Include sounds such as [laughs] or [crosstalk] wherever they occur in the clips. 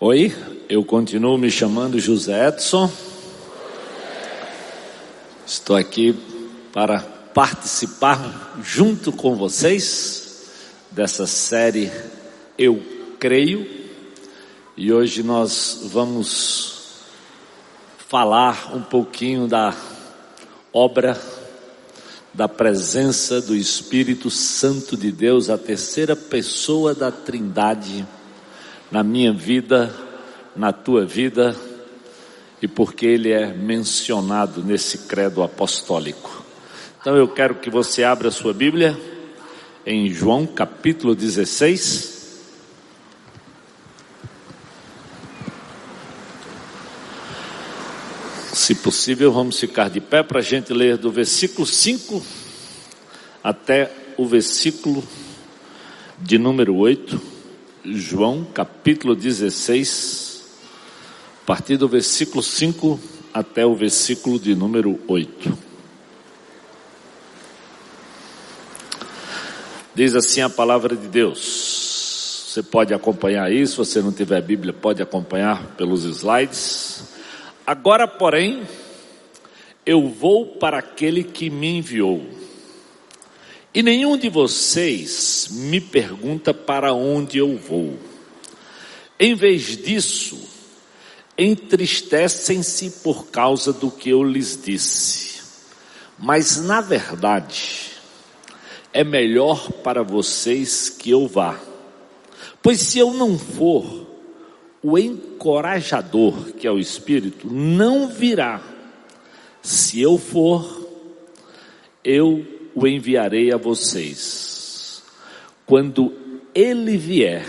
Oi, eu continuo me chamando José Edson. Estou aqui para participar junto com vocês dessa série Eu Creio. E hoje nós vamos falar um pouquinho da obra da presença do Espírito Santo de Deus, a terceira pessoa da Trindade na minha vida, na tua vida, e porque ele é mencionado nesse credo apostólico. Então eu quero que você abra sua Bíblia em João capítulo 16. Se possível, vamos ficar de pé para a gente ler do versículo 5 até o versículo de número 8. João capítulo 16, a partir do versículo 5 até o versículo de número 8. Diz assim a palavra de Deus. Você pode acompanhar aí, se você não tiver Bíblia, pode acompanhar pelos slides. Agora, porém, eu vou para aquele que me enviou e nenhum de vocês me pergunta para onde eu vou. Em vez disso, entristecem-se por causa do que eu lhes disse. Mas na verdade, é melhor para vocês que eu vá. Pois se eu não for, o encorajador, que é o Espírito, não virá. Se eu for, eu o enviarei a vocês. Quando ele vier,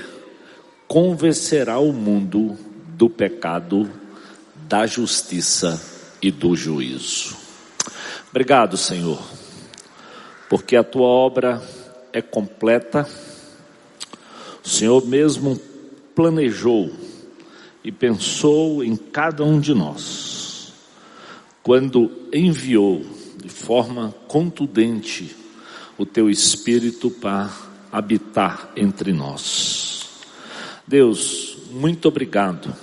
convencerá o mundo do pecado, da justiça e do juízo. Obrigado, Senhor, porque a tua obra é completa. O Senhor mesmo planejou e pensou em cada um de nós quando enviou de forma contundente o teu espírito para habitar entre nós. Deus, muito obrigado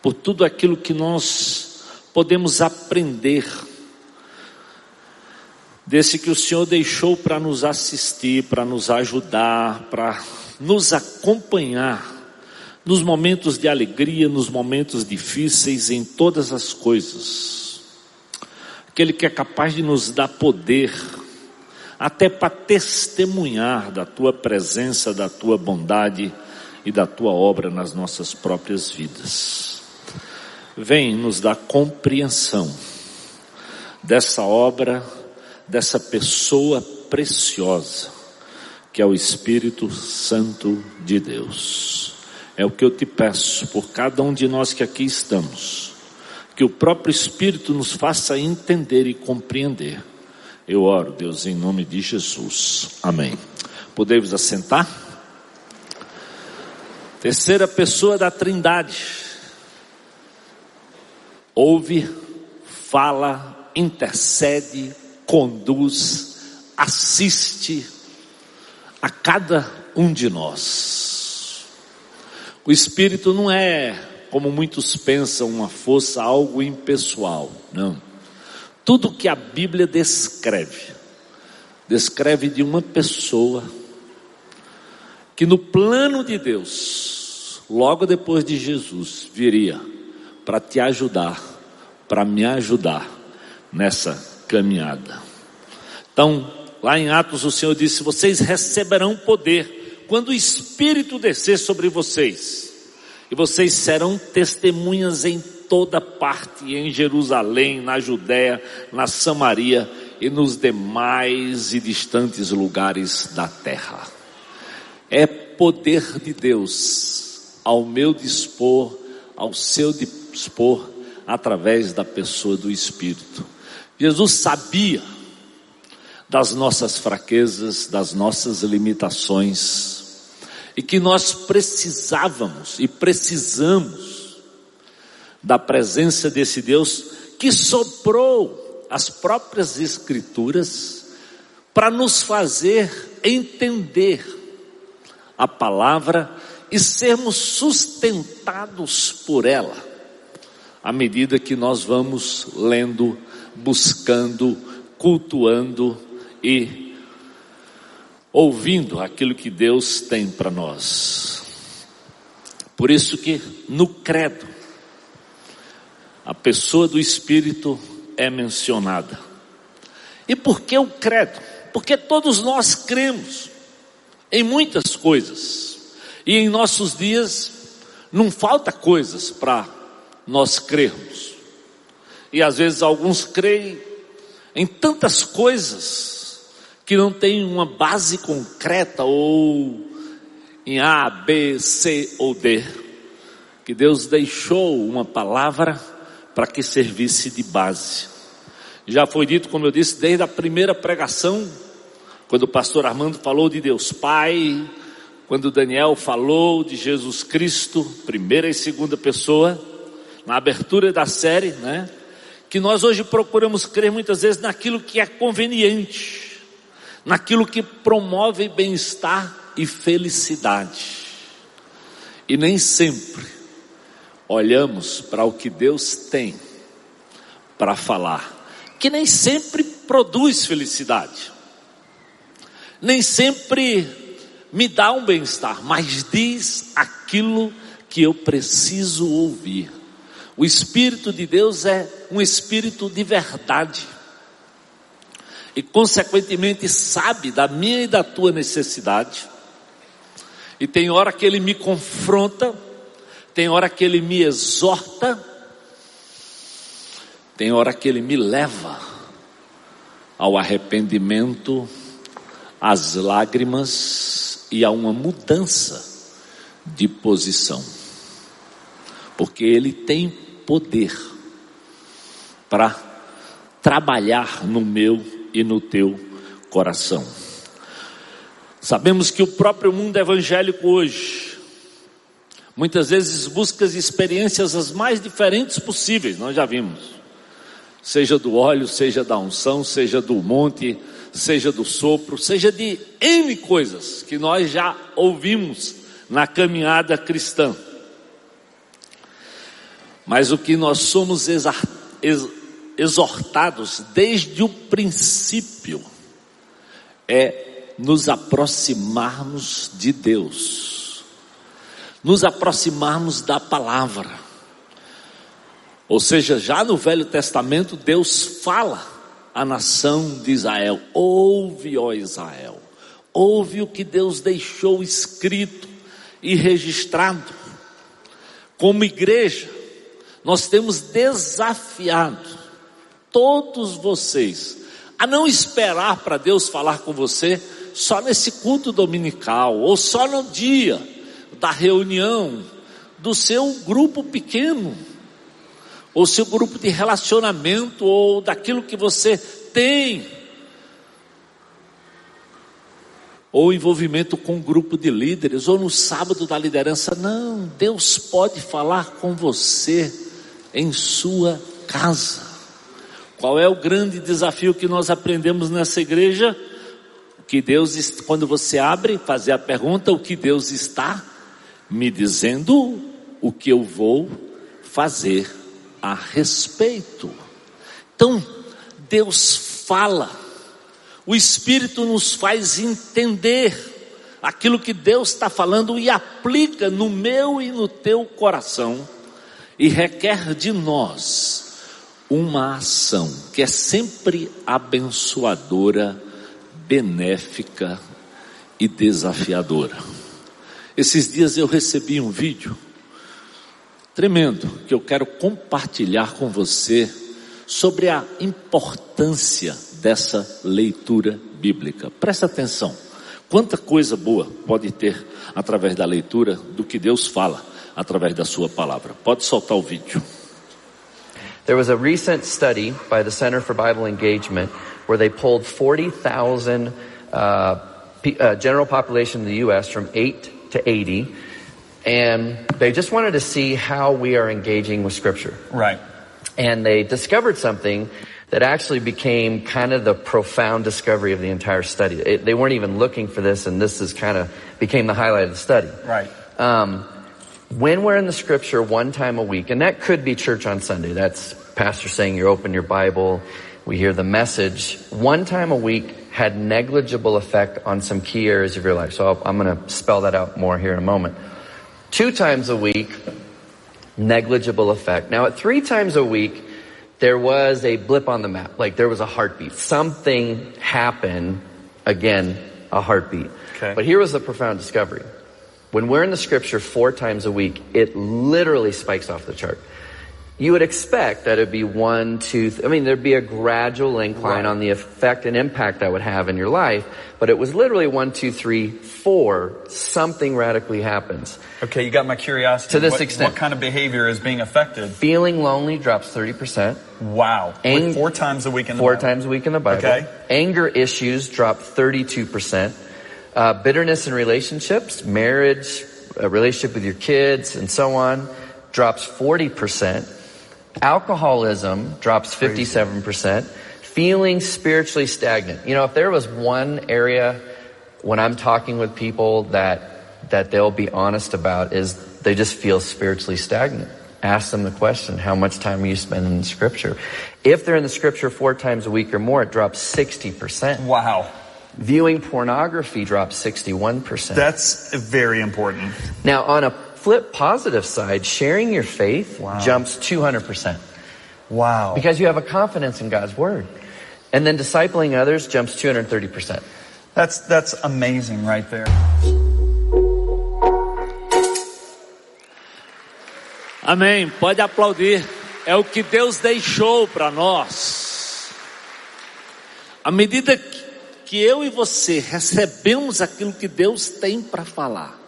por tudo aquilo que nós podemos aprender desse que o Senhor deixou para nos assistir, para nos ajudar, para nos acompanhar nos momentos de alegria, nos momentos difíceis, em todas as coisas aquele que é capaz de nos dar poder, até para testemunhar da tua presença, da tua bondade e da tua obra nas nossas próprias vidas. Vem nos dar compreensão dessa obra, dessa pessoa preciosa, que é o Espírito Santo de Deus. É o que eu te peço por cada um de nós que aqui estamos que o próprio Espírito nos faça entender e compreender. Eu oro, Deus, em nome de Jesus. Amém. Podemos assentar? Terceira pessoa da Trindade. Ouve, fala, intercede, conduz, assiste a cada um de nós. O Espírito não é como muitos pensam, uma força, algo impessoal. Não. Tudo que a Bíblia descreve, descreve de uma pessoa que no plano de Deus, logo depois de Jesus, viria para te ajudar, para me ajudar nessa caminhada. Então, lá em Atos, o Senhor disse: Vocês receberão poder quando o Espírito descer sobre vocês e vocês serão testemunhas em toda parte, em Jerusalém, na Judéia, na Samaria e nos demais e distantes lugares da terra. É poder de Deus ao meu dispor, ao seu dispor, através da pessoa do Espírito. Jesus sabia das nossas fraquezas, das nossas limitações, e que nós precisávamos e precisamos da presença desse Deus que soprou as próprias Escrituras para nos fazer entender a palavra e sermos sustentados por ela, à medida que nós vamos lendo, buscando, cultuando e ouvindo aquilo que Deus tem para nós. Por isso que no credo, a pessoa do Espírito é mencionada. E por que o credo? Porque todos nós cremos em muitas coisas. E em nossos dias não falta coisas para nós crermos. E às vezes alguns creem em tantas coisas que não tem uma base concreta ou em A, B, C ou D. Que Deus deixou uma palavra para que servisse de base. Já foi dito, como eu disse, desde a primeira pregação, quando o pastor Armando falou de Deus Pai, quando Daniel falou de Jesus Cristo, primeira e segunda pessoa, na abertura da série, né? Que nós hoje procuramos crer muitas vezes naquilo que é conveniente, naquilo que promove bem-estar e felicidade. E nem sempre olhamos para o que Deus tem para falar, que nem sempre produz felicidade, nem sempre me dá um bem-estar, mas diz aquilo que eu preciso ouvir. O Espírito de Deus é um Espírito de verdade. E, consequentemente, sabe da minha e da tua necessidade. E tem hora que Ele me confronta, tem hora que Ele me exorta, tem hora que Ele me leva ao arrependimento, às lágrimas e a uma mudança de posição. Porque Ele tem poder para trabalhar no meu e no teu coração. Sabemos que o próprio mundo evangélico hoje, muitas vezes busca as experiências as mais diferentes possíveis, nós já vimos. Seja do óleo, seja da unção, seja do monte, seja do sopro, seja de N coisas que nós já ouvimos na caminhada cristã. Mas o que nós somos exortados desde o princípio é nos aproximarmos de Deus, nos aproximarmos da palavra. Ou seja, já no Velho Testamento, Deus fala à nação de Israel: ouve, ó Israel, ouve o que Deus deixou escrito e registrado. Como igreja, nós temos desafiado todos vocês a não esperar para Deus falar com você só nesse culto dominical ou só no dia da reunião do seu grupo pequeno, ou seu grupo de relacionamento, ou daquilo que você tem, ou envolvimento com um grupo de líderes, ou no sábado da liderança. Não, Deus pode falar com você em sua casa. Qual é o grande desafio que nós aprendemos nessa igreja? Que Deus, quando você abre, fazer a pergunta, o que Deus está me dizendo, o que eu vou fazer a respeito. Então, Deus fala, o Espírito nos faz entender aquilo que Deus está falando e aplica no meu e no teu coração, e requer de nós uma ação que é sempre abençoadora, benéfica e desafiadora. Esses dias eu recebi um vídeo tremendo que eu quero compartilhar com você sobre a importância dessa leitura bíblica. Presta atenção. Quanta coisa boa pode ter através da leitura do que Deus fala através da sua palavra. Pode soltar o vídeo. There was a recent study by the Center for Bible Engagement where they pulled 40,000 uh, uh, general population in the U.S. from 8 to 80, and they just wanted to see how we are engaging with Scripture. Right. And they discovered something that actually became kind of the profound discovery of the entire study. It, they weren't even looking for this, and this is kind of became the highlight of the study. Right. Um, when we're in the scripture one time a week, and that could be church on Sunday. That's pastor saying you open your Bible, we hear the message. One time a week had negligible effect on some key areas of your life. So i am going to spell that out more here in a moment. Two times a week, negligible effect. Now at three times a week, there was a blip on the map. Like there was a heartbeat. Something happened. Again, a heartbeat. Okay. But here was the profound discovery. When we're in the scripture four times a week, it literally spikes off the chart. You would expect that it'd be one, two, th- I mean, there'd be a gradual incline Right. on the effect and impact that would have in your life, but it was literally one, two, three, four, something radically happens. Okay, you got my curiosity. To this what, extent. What kind of behavior is being affected? Feeling lonely drops 30%. Wow. Ang- four times a week in the Four Bible. times a week in the Bible. Okay. Anger issues drop 32%. Uh, bitterness in relationships, marriage, a relationship with your kids, and so on, drops 40%. Alcoholism drops 57%. Feeling spiritually stagnant. You know, if there was one area when I'm talking with people that, that they'll be honest about is they just feel spiritually stagnant. Ask them the question, how much time are you spending in scripture? If they're in the scripture four times a week or more, it drops 60%. Wow. Viewing pornography drops 61%. That's very important. now, on a flip positive side, sharing your faith Wow. jumps 200% Wow. because you have a confidence in God's word. And then discipling others jumps 230%. That's, that's amazing right there. Amém. Pode aplaudir. É o que Deus deixou para nós. À medida que que eu e você recebemos aquilo que Deus tem para falar,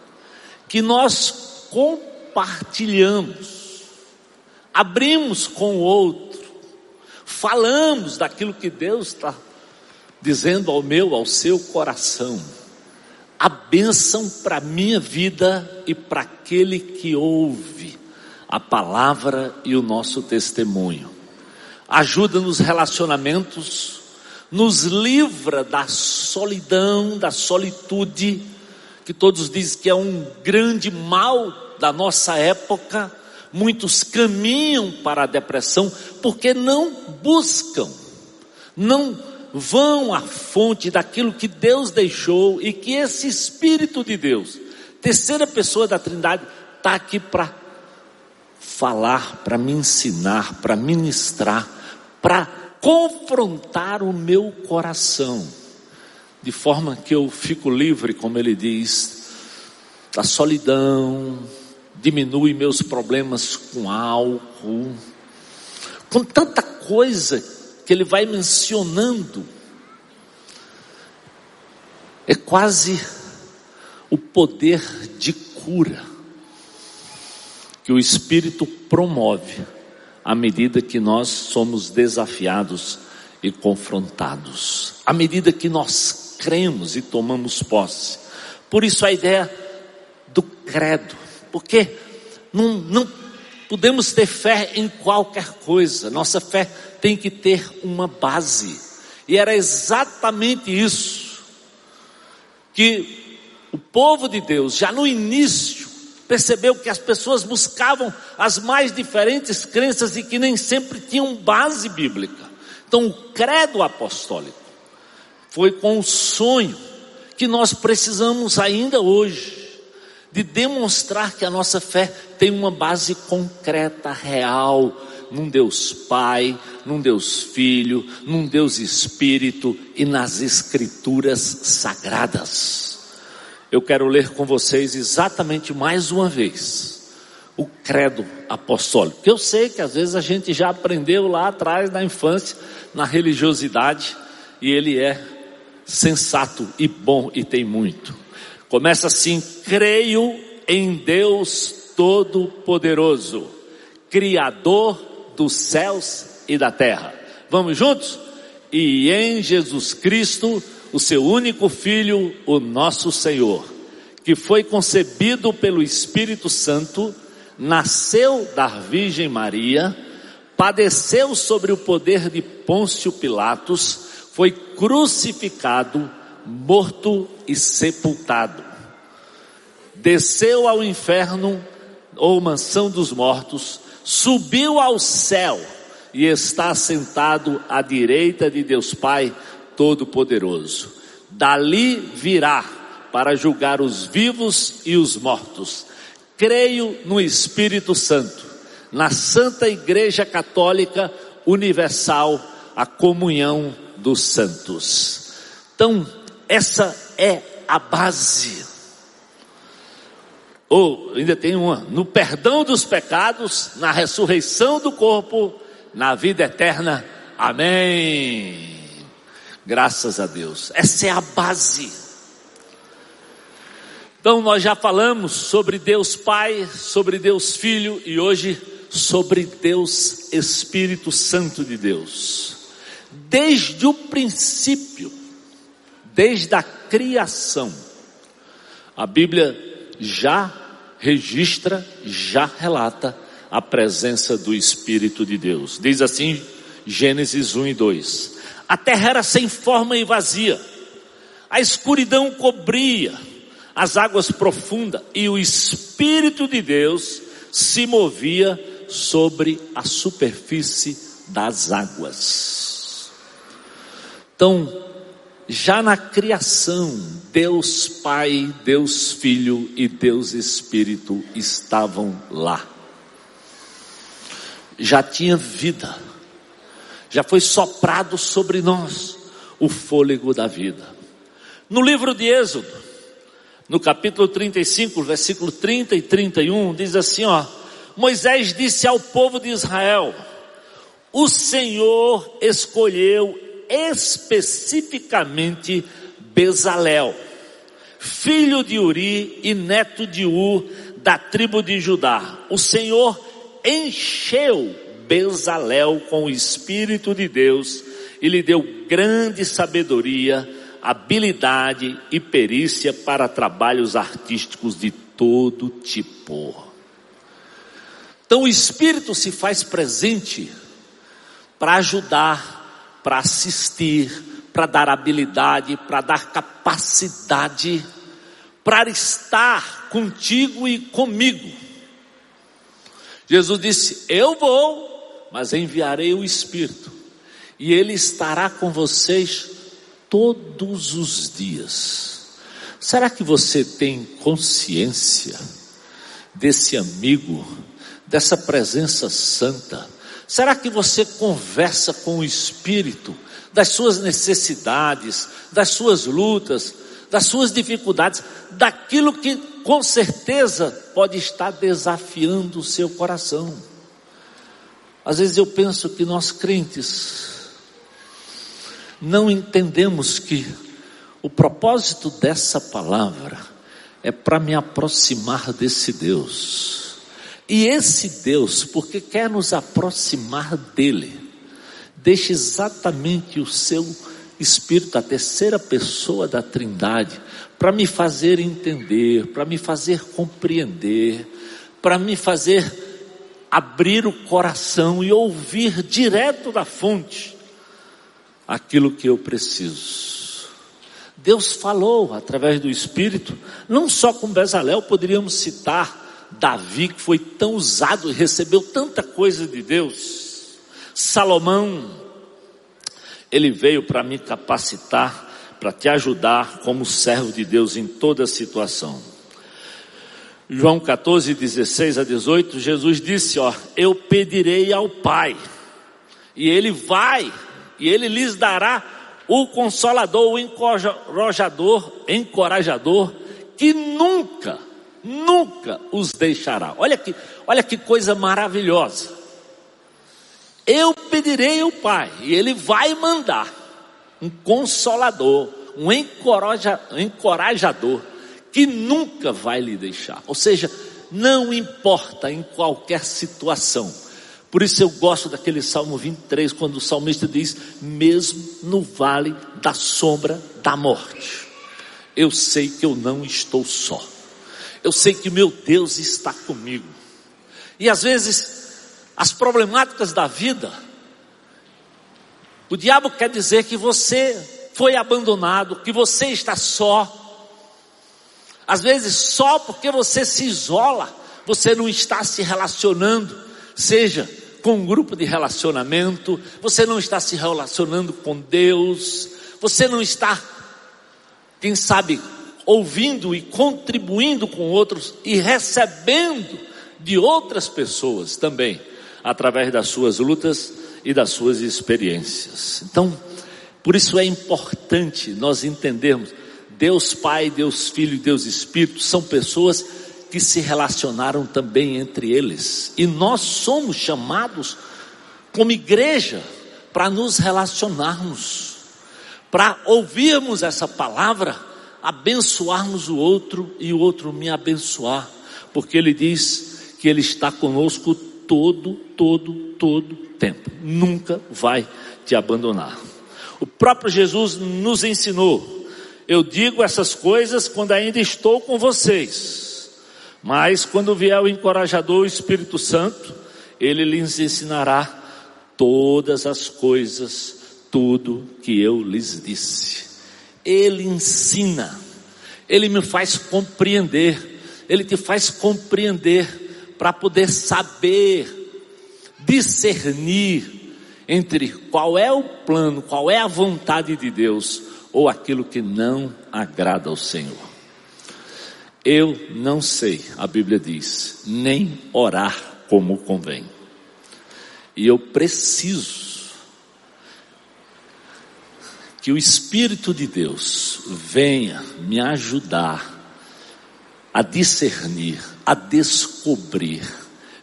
que nós compartilhamos, abrimos com o outro, falamos daquilo que Deus está dizendo ao meu, ao seu coração, a bênção para a minha vida e para aquele que ouve a palavra e o nosso testemunho. Ajuda nos relacionamentos, nos livra da solidão, da solitude, que todos dizem que é um grande mal da nossa época. Muitos caminham para a depressão porque não buscam, não vão à fonte daquilo que Deus deixou e que esse Espírito de Deus, terceira pessoa da Trindade, está aqui para falar, para me ensinar, para ministrar, para confrontar o meu coração, de forma que eu fico livre, como ele diz, da solidão, diminui meus problemas com álcool, com tanta coisa que ele vai mencionando. É quase o poder de cura que o Espírito promove à medida que nós somos desafiados e confrontados, à medida que nós cremos e tomamos posse. Por isso a ideia do credo, porque não, não podemos ter fé em qualquer coisa, nossa fé tem que ter uma base, e era exatamente isso que o povo de Deus, já no início, percebeu que as pessoas buscavam as mais diferentes crenças e que nem sempre tinham base bíblica. Então, o credo apostólico foi com o sonho que nós precisamos ainda hoje de demonstrar que a nossa fé tem uma base concreta, real, num Deus Pai, num Deus Filho, num Deus Espírito e nas Escrituras sagradas. Eu quero ler com vocês exatamente mais uma vez o credo apostólico. Eu sei que às vezes a gente já aprendeu lá atrás na infância, na religiosidade, e ele é sensato e bom e tem muito. Começa assim: creio em Deus Todo-Poderoso, Criador dos céus e da terra. Vamos juntos? E em Jesus Cristo, o seu único Filho, o nosso Senhor, que foi concebido pelo Espírito Santo, nasceu da Virgem Maria, padeceu sobre o poder de Pôncio Pilatos, foi crucificado, morto e sepultado. desceu ao inferno ou mansão dos mortos, subiu ao céu e está sentado à direita de Deus Pai Todo-Poderoso. Dali virá para julgar os vivos e os mortos. Creio no Espírito Santo, na Santa Igreja Católica Universal, a comunhão dos santos. Então, essa é a base. Ou ainda tem uma, no perdão dos pecados, na ressurreição do corpo na vida eterna. Amém. Graças a Deus. Essa é a base. Então nós já falamos sobre Deus Pai, sobre Deus Filho e hoje sobre Deus Espírito Santo de Deus. Desde o princípio, desde a criação, a Bíblia já registra, já relata a presença do Espírito de Deus. Diz assim Gênesis 1 e 2: A terra era sem forma e vazia, a escuridão cobria as águas profundas e o Espírito de Deus se movia sobre a superfície das águas. Então, já na criação, Deus Pai, Deus Filho e Deus Espírito estavam lá. Já tinha vida, já foi soprado sobre nós o fôlego da vida. No livro de Êxodo, no capítulo 35, versículo 30 e 31, diz assim: ó, Moisés disse ao povo de Israel: O Senhor escolheu especificamente Bezalel, filho de Uri e neto de U, da tribo de Judá. O Senhor encheu Bezalel com o Espírito de Deus e lhe deu grande sabedoria, habilidade e perícia para trabalhos artísticos de todo tipo. Então o Espírito se faz presente para ajudar, para assistir, para dar habilidade, para dar capacidade, para estar contigo e comigo. Jesus disse: Eu vou, mas enviarei o Espírito, e ele estará com vocês todos os dias. Será que você tem consciência desse amigo, dessa presença santa? Será que você conversa com o Espírito das suas necessidades, das suas lutas, das suas dificuldades, daquilo que com certeza pode estar desafiando o seu coração. Às vezes eu penso que nós crentes não entendemos que o propósito dessa palavra é para me aproximar desse Deus. E esse Deus, porque quer nos aproximar dele, deixa exatamente o seu Espírito, a terceira pessoa da Trindade, para me fazer entender, para me fazer compreender, para me fazer abrir o coração e ouvir direto da fonte aquilo que eu preciso. Deus falou através do Espírito, não só com Bezalel, poderíamos citar Davi, que foi tão usado e recebeu tanta coisa de Deus, Salomão, ele veio para me capacitar para te ajudar como servo de Deus em toda situação. João 14, 16 a 18, Jesus disse: Ó, eu pedirei ao Pai, e Ele vai, e Ele lhes dará o consolador, o encorajador, encorajador, que nunca, nunca os deixará. Olha que, olha que coisa maravilhosa. Eu pedirei ao Pai, e Ele vai mandar um consolador, um encoraja, encorajador, que nunca vai lhe deixar. Ou seja, não importa em qualquer situação. Por isso eu gosto daquele Salmo 23, quando o salmista diz: mesmo no vale da sombra da morte, eu sei que eu não estou só. Eu sei que meu Deus está comigo. E às vezes, as problemáticas da vida, o diabo quer dizer que você foi abandonado, que você está só. Às vezes só porque você se isola, você não está se relacionando, seja com um grupo de relacionamento, você não está se relacionando com Deus, você não está, quem sabe, ouvindo e contribuindo com outros e recebendo de outras pessoas também, através das suas lutas e das suas experiências. Então, por isso é importante nós entendermos Deus Pai, Deus Filho e Deus Espírito são pessoas que se relacionaram também entre eles. E nós somos chamados como igreja para nos relacionarmos, para ouvirmos essa palavra, abençoarmos o outro e o outro me abençoar, porque ele diz que ele está conosco todo, todo, todo tempo. Nunca vai te abandonar. O próprio Jesus nos ensinou. Eu digo essas coisas quando ainda estou com vocês. Mas quando vier o encorajador, o Espírito Santo, ele lhes ensinará todas as coisas, tudo que eu lhes disse. Ele ensina, ele me faz compreender, ele te faz compreender para poder saber discernir entre qual é o plano, qual é a vontade de Deus ou aquilo que não agrada ao Senhor. Eu não sei, a Bíblia diz, nem orar como convém. E eu preciso que o Espírito de Deus venha me ajudar a discernir, a descobrir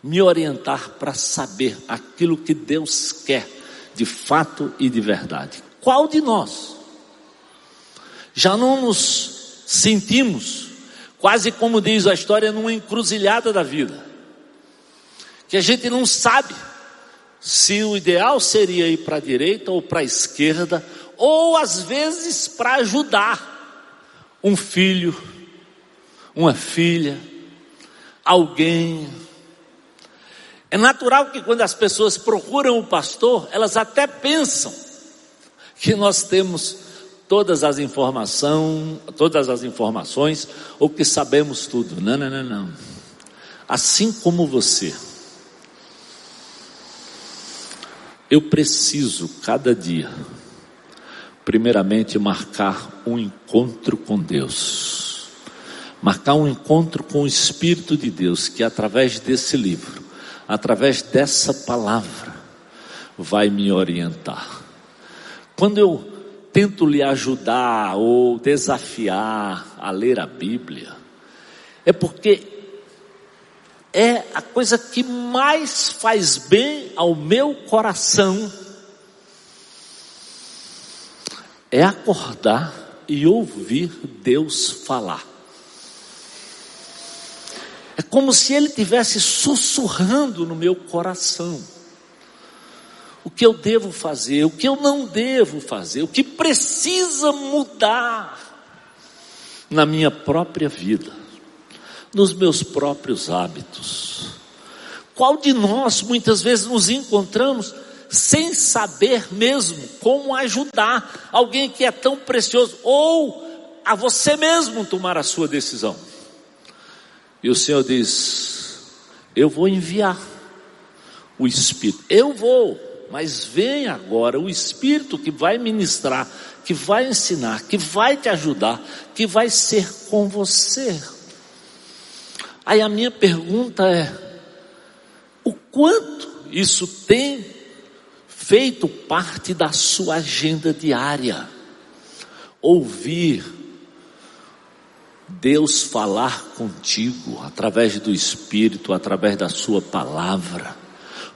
me orientar para saber aquilo que Deus quer de fato e de verdade. Qual de nós já não nos sentimos, quase como diz a história, numa encruzilhada da vida? Que a gente não sabe se o ideal seria ir para a direita ou para a esquerda, ou às vezes para ajudar um filho, uma filha, alguém é natural que quando as pessoas procuram o pastor, elas até pensam que nós temos todas as informações, todas as informações, ou que sabemos tudo. Não, não, não, não. Assim como você, eu preciso cada dia, primeiramente, marcar um encontro com Deus, marcar um encontro com o Espírito de Deus, que através desse livro através dessa palavra, vai me orientar. Quando eu tento lhe ajudar ou desafiar a ler a Bíblia, é porque é a coisa que mais faz bem ao meu coração. É acordar e ouvir Deus falar. É como se ele tivesse sussurrando no meu coração. O que eu devo fazer, o que eu não devo fazer, o que precisa mudar na minha própria vida, nos meus próprios hábitos. Qual de nós muitas vezes nos encontramos sem saber mesmo como ajudar alguém que é tão precioso ou a você mesmo tomar a sua decisão? E o Senhor diz: Eu vou enviar o Espírito. Eu vou, mas vem agora o Espírito que vai ministrar, que vai ensinar, que vai te ajudar, que vai ser com você. Aí a minha pergunta é: o quanto isso tem feito parte da sua agenda diária? Ouvir Deus falar contigo através do Espírito, através da Sua palavra.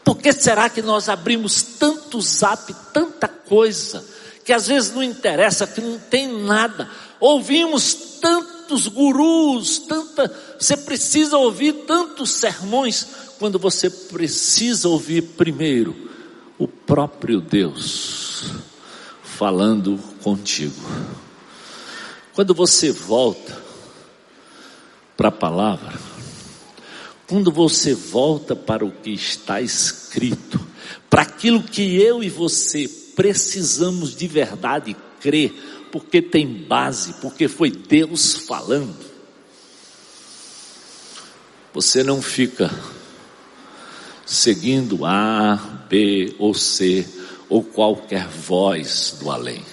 Por que será que nós abrimos tanto zap, tanta coisa, que às vezes não interessa, que não tem nada? Ouvimos tantos gurus, tanta, você precisa ouvir tantos sermões, quando você precisa ouvir primeiro o próprio Deus falando contigo. Quando você volta para a palavra, quando você volta para o que está escrito, para aquilo que eu e você precisamos de verdade crer, porque tem base, porque foi Deus falando. Você não fica seguindo A, B ou C ou qualquer voz do além.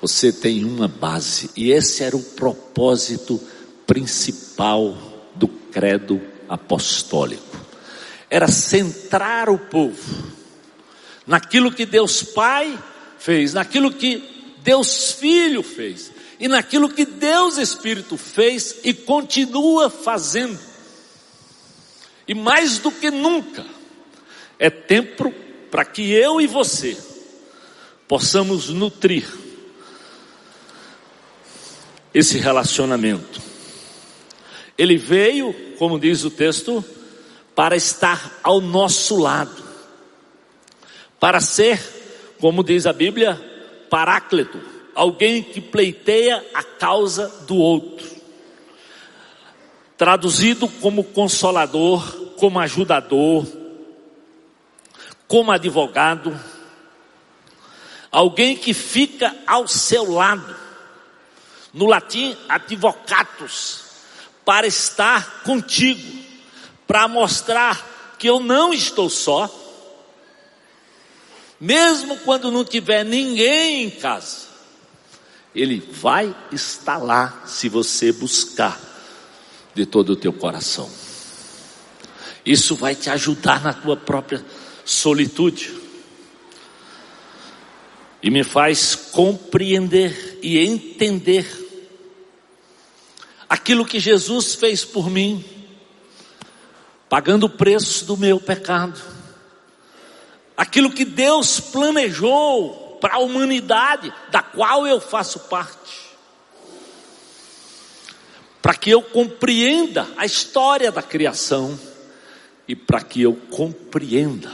Você tem uma base, e esse era o propósito principal credo apostólico. Era centrar o povo naquilo que Deus Pai fez, naquilo que Deus Filho fez e naquilo que Deus Espírito fez e continua fazendo. E mais do que nunca, é tempo para que eu e você possamos nutrir esse relacionamento. Ele veio, como diz o texto, para estar ao nosso lado, para ser, como diz a Bíblia, paráclito, alguém que pleiteia a causa do outro. Traduzido como consolador, como ajudador, como advogado, alguém que fica ao seu lado. No latim, advocatus, para estar contigo, para mostrar que eu não estou só, mesmo quando não tiver ninguém em casa, Ele vai estar lá se você buscar de todo o teu coração. Isso vai te ajudar na tua própria solitude. E me faz compreender e entender aquilo que Jesus fez por mim, pagando o preço do meu pecado, aquilo que Deus planejou para a humanidade, da qual eu faço parte, para que eu compreenda a história da criação e para que eu compreenda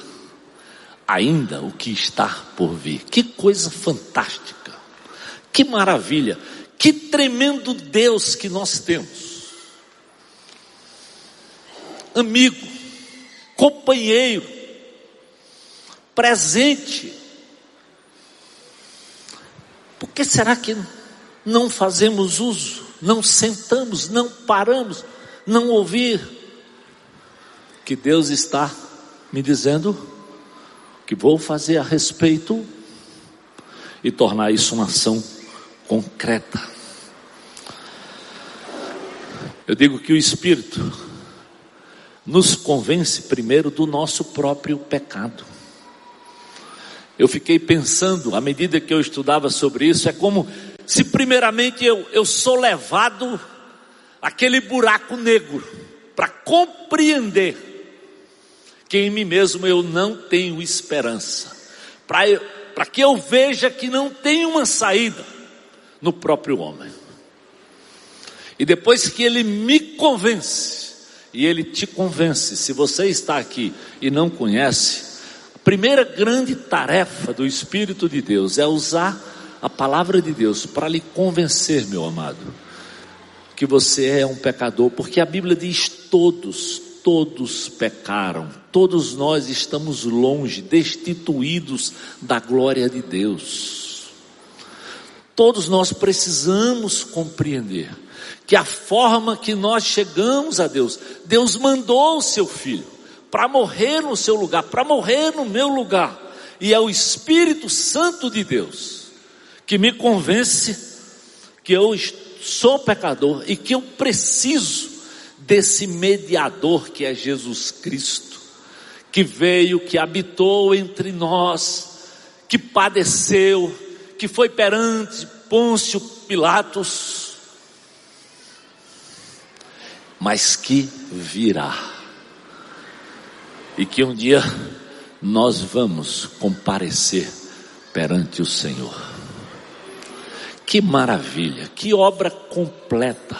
ainda o que está por vir. Que coisa fantástica, que maravilha. Que tremendo Deus que nós temos. Amigo, companheiro, presente. Por que será que não fazemos uso, não sentamos, não paramos, não ouvir que Deus está me dizendo que vou fazer a respeito e tornar isso uma ação concreta. Eu digo que o Espírito nos convence primeiro do nosso próprio pecado. Eu fiquei pensando, à medida que eu estudava sobre isso, é como se primeiramente eu, eu sou levado aquele buraco negro para compreender que em mim mesmo eu não tenho esperança, para que eu veja que não tem uma saída, no próprio homem. E depois que ele me convence, e ele te convence, se você está aqui e não conhece, a primeira grande tarefa do Espírito de Deus é usar a palavra de Deus para lhe convencer, meu amado, que você é um pecador, porque a Bíblia diz: todos, todos pecaram, todos nós estamos longe, destituídos da glória de Deus. Todos nós precisamos compreender que a forma que nós chegamos a Deus, Deus mandou o seu filho para morrer no seu lugar, para morrer no meu lugar, e é o Espírito Santo de Deus que me convence que eu sou pecador e que eu preciso desse mediador que é Jesus Cristo, que veio, que habitou entre nós, que padeceu, que foi perante Pôncio Pilatos, mas que virá. E que um dia nós vamos comparecer perante o Senhor. Que maravilha, que obra completa.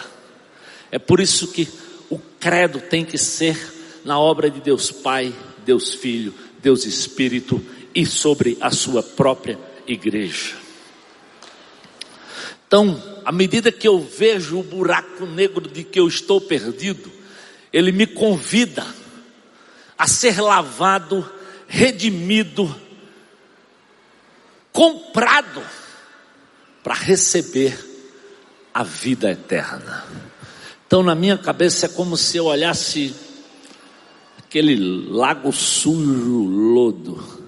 É por isso que o credo tem que ser na obra de Deus Pai, Deus Filho, Deus Espírito e sobre a sua própria igreja. Então, à medida que eu vejo o buraco negro de que eu estou perdido, ele me convida a ser lavado, redimido, comprado para receber a vida eterna. Então, na minha cabeça, é como se eu olhasse aquele lago sujo, lodo,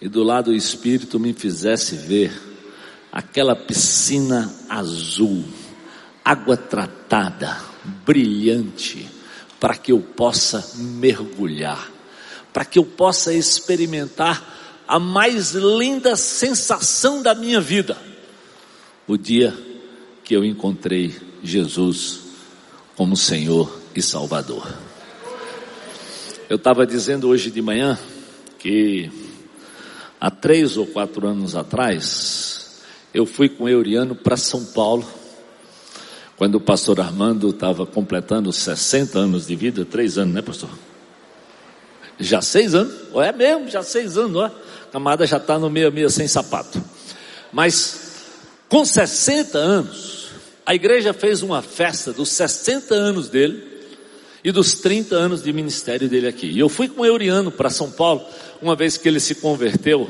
e do lado o Espírito me fizesse ver aquela piscina azul, água tratada, brilhante, para que eu possa mergulhar, para que eu possa experimentar a mais linda sensação da minha vida, o dia que eu encontrei Jesus como Senhor e Salvador. Eu estava dizendo hoje de manhã que há três ou quatro anos atrás eu fui com Euriano para São Paulo quando o pastor Armando estava completando 60 anos de vida, três anos, né, pastor? Já seis anos? É mesmo, já seis anos, ó. A camada já está no meio meia sem sapato. Mas com 60 anos, a igreja fez uma festa dos 60 anos dele e dos 30 anos de ministério dele aqui. E eu fui com Euriano para São Paulo, uma vez que ele se converteu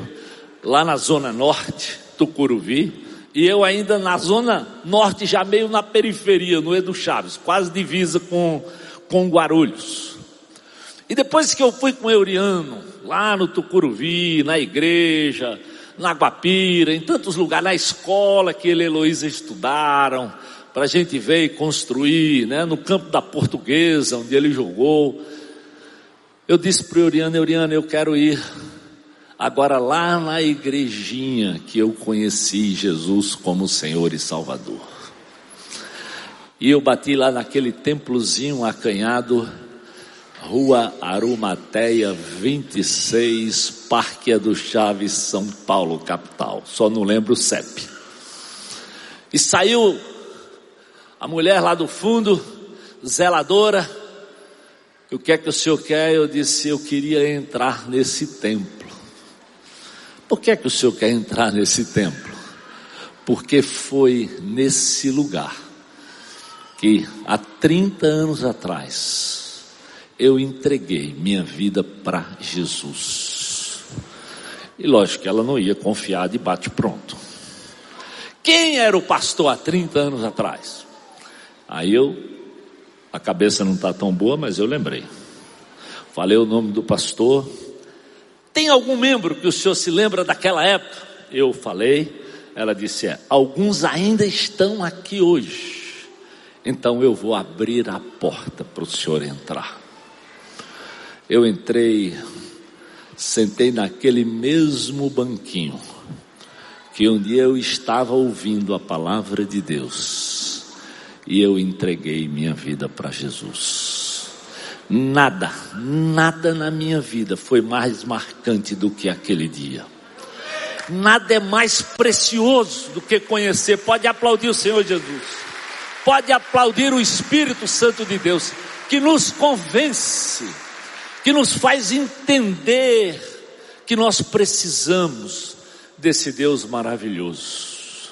lá na zona norte, Tucuruvi, e eu ainda na zona norte, já meio na periferia, no Edu Chaves, quase divisa com, com Guarulhos. E depois que eu fui com o Euriano, lá no Tucuruvi, na igreja, na Guapira, em tantos lugares, na escola que ele e Heloísa estudaram, para a gente ver e construir, né, no campo da portuguesa, onde ele jogou. Eu disse para o Euriano, Euriano, eu quero ir Agora, lá na igrejinha que eu conheci Jesus como Senhor e Salvador. E eu bati lá naquele templozinho acanhado, Rua Arumateia 26, Parque do Chaves, São Paulo, capital. Só não lembro o CEP. E saiu a mulher lá do fundo, zeladora. O que é que o senhor quer? Eu disse, eu queria entrar nesse templo. Por que é que o senhor quer entrar nesse templo? Porque foi nesse lugar que há 30 anos atrás eu entreguei minha vida para Jesus. E lógico que ela não ia confiar de bate pronto. Quem era o pastor há 30 anos atrás? Aí eu, a cabeça não está tão boa, mas eu lembrei. Falei o nome do pastor, tem algum membro que o senhor se lembra daquela época? Eu falei, ela disse: é, alguns ainda estão aqui hoje. Então eu vou abrir a porta para o senhor entrar. Eu entrei, sentei naquele mesmo banquinho que um dia eu estava ouvindo a palavra de Deus e eu entreguei minha vida para Jesus. Nada, nada na minha vida foi mais marcante do que aquele dia. Nada é mais precioso do que conhecer. Pode aplaudir o Senhor Jesus. Pode aplaudir o Espírito Santo de Deus, que nos convence, que nos faz entender que nós precisamos desse Deus maravilhoso.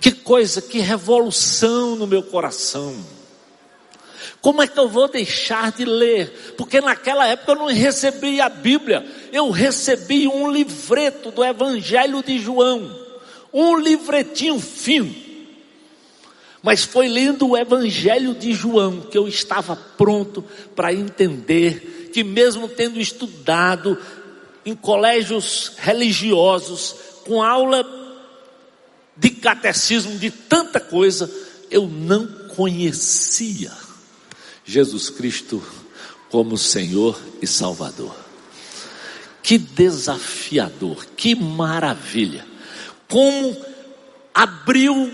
Que coisa, que revolução no meu coração como é que eu vou deixar de ler? Porque naquela época eu não recebi a Bíblia, eu recebi um livreto do Evangelho de João, um livretinho fino. Mas foi lendo o Evangelho de João que eu estava pronto para entender que, mesmo tendo estudado em colégios religiosos, com aula de catecismo, de tanta coisa, eu não conhecia Jesus Cristo como Senhor e Salvador. Que desafiador, que maravilha. Como abriu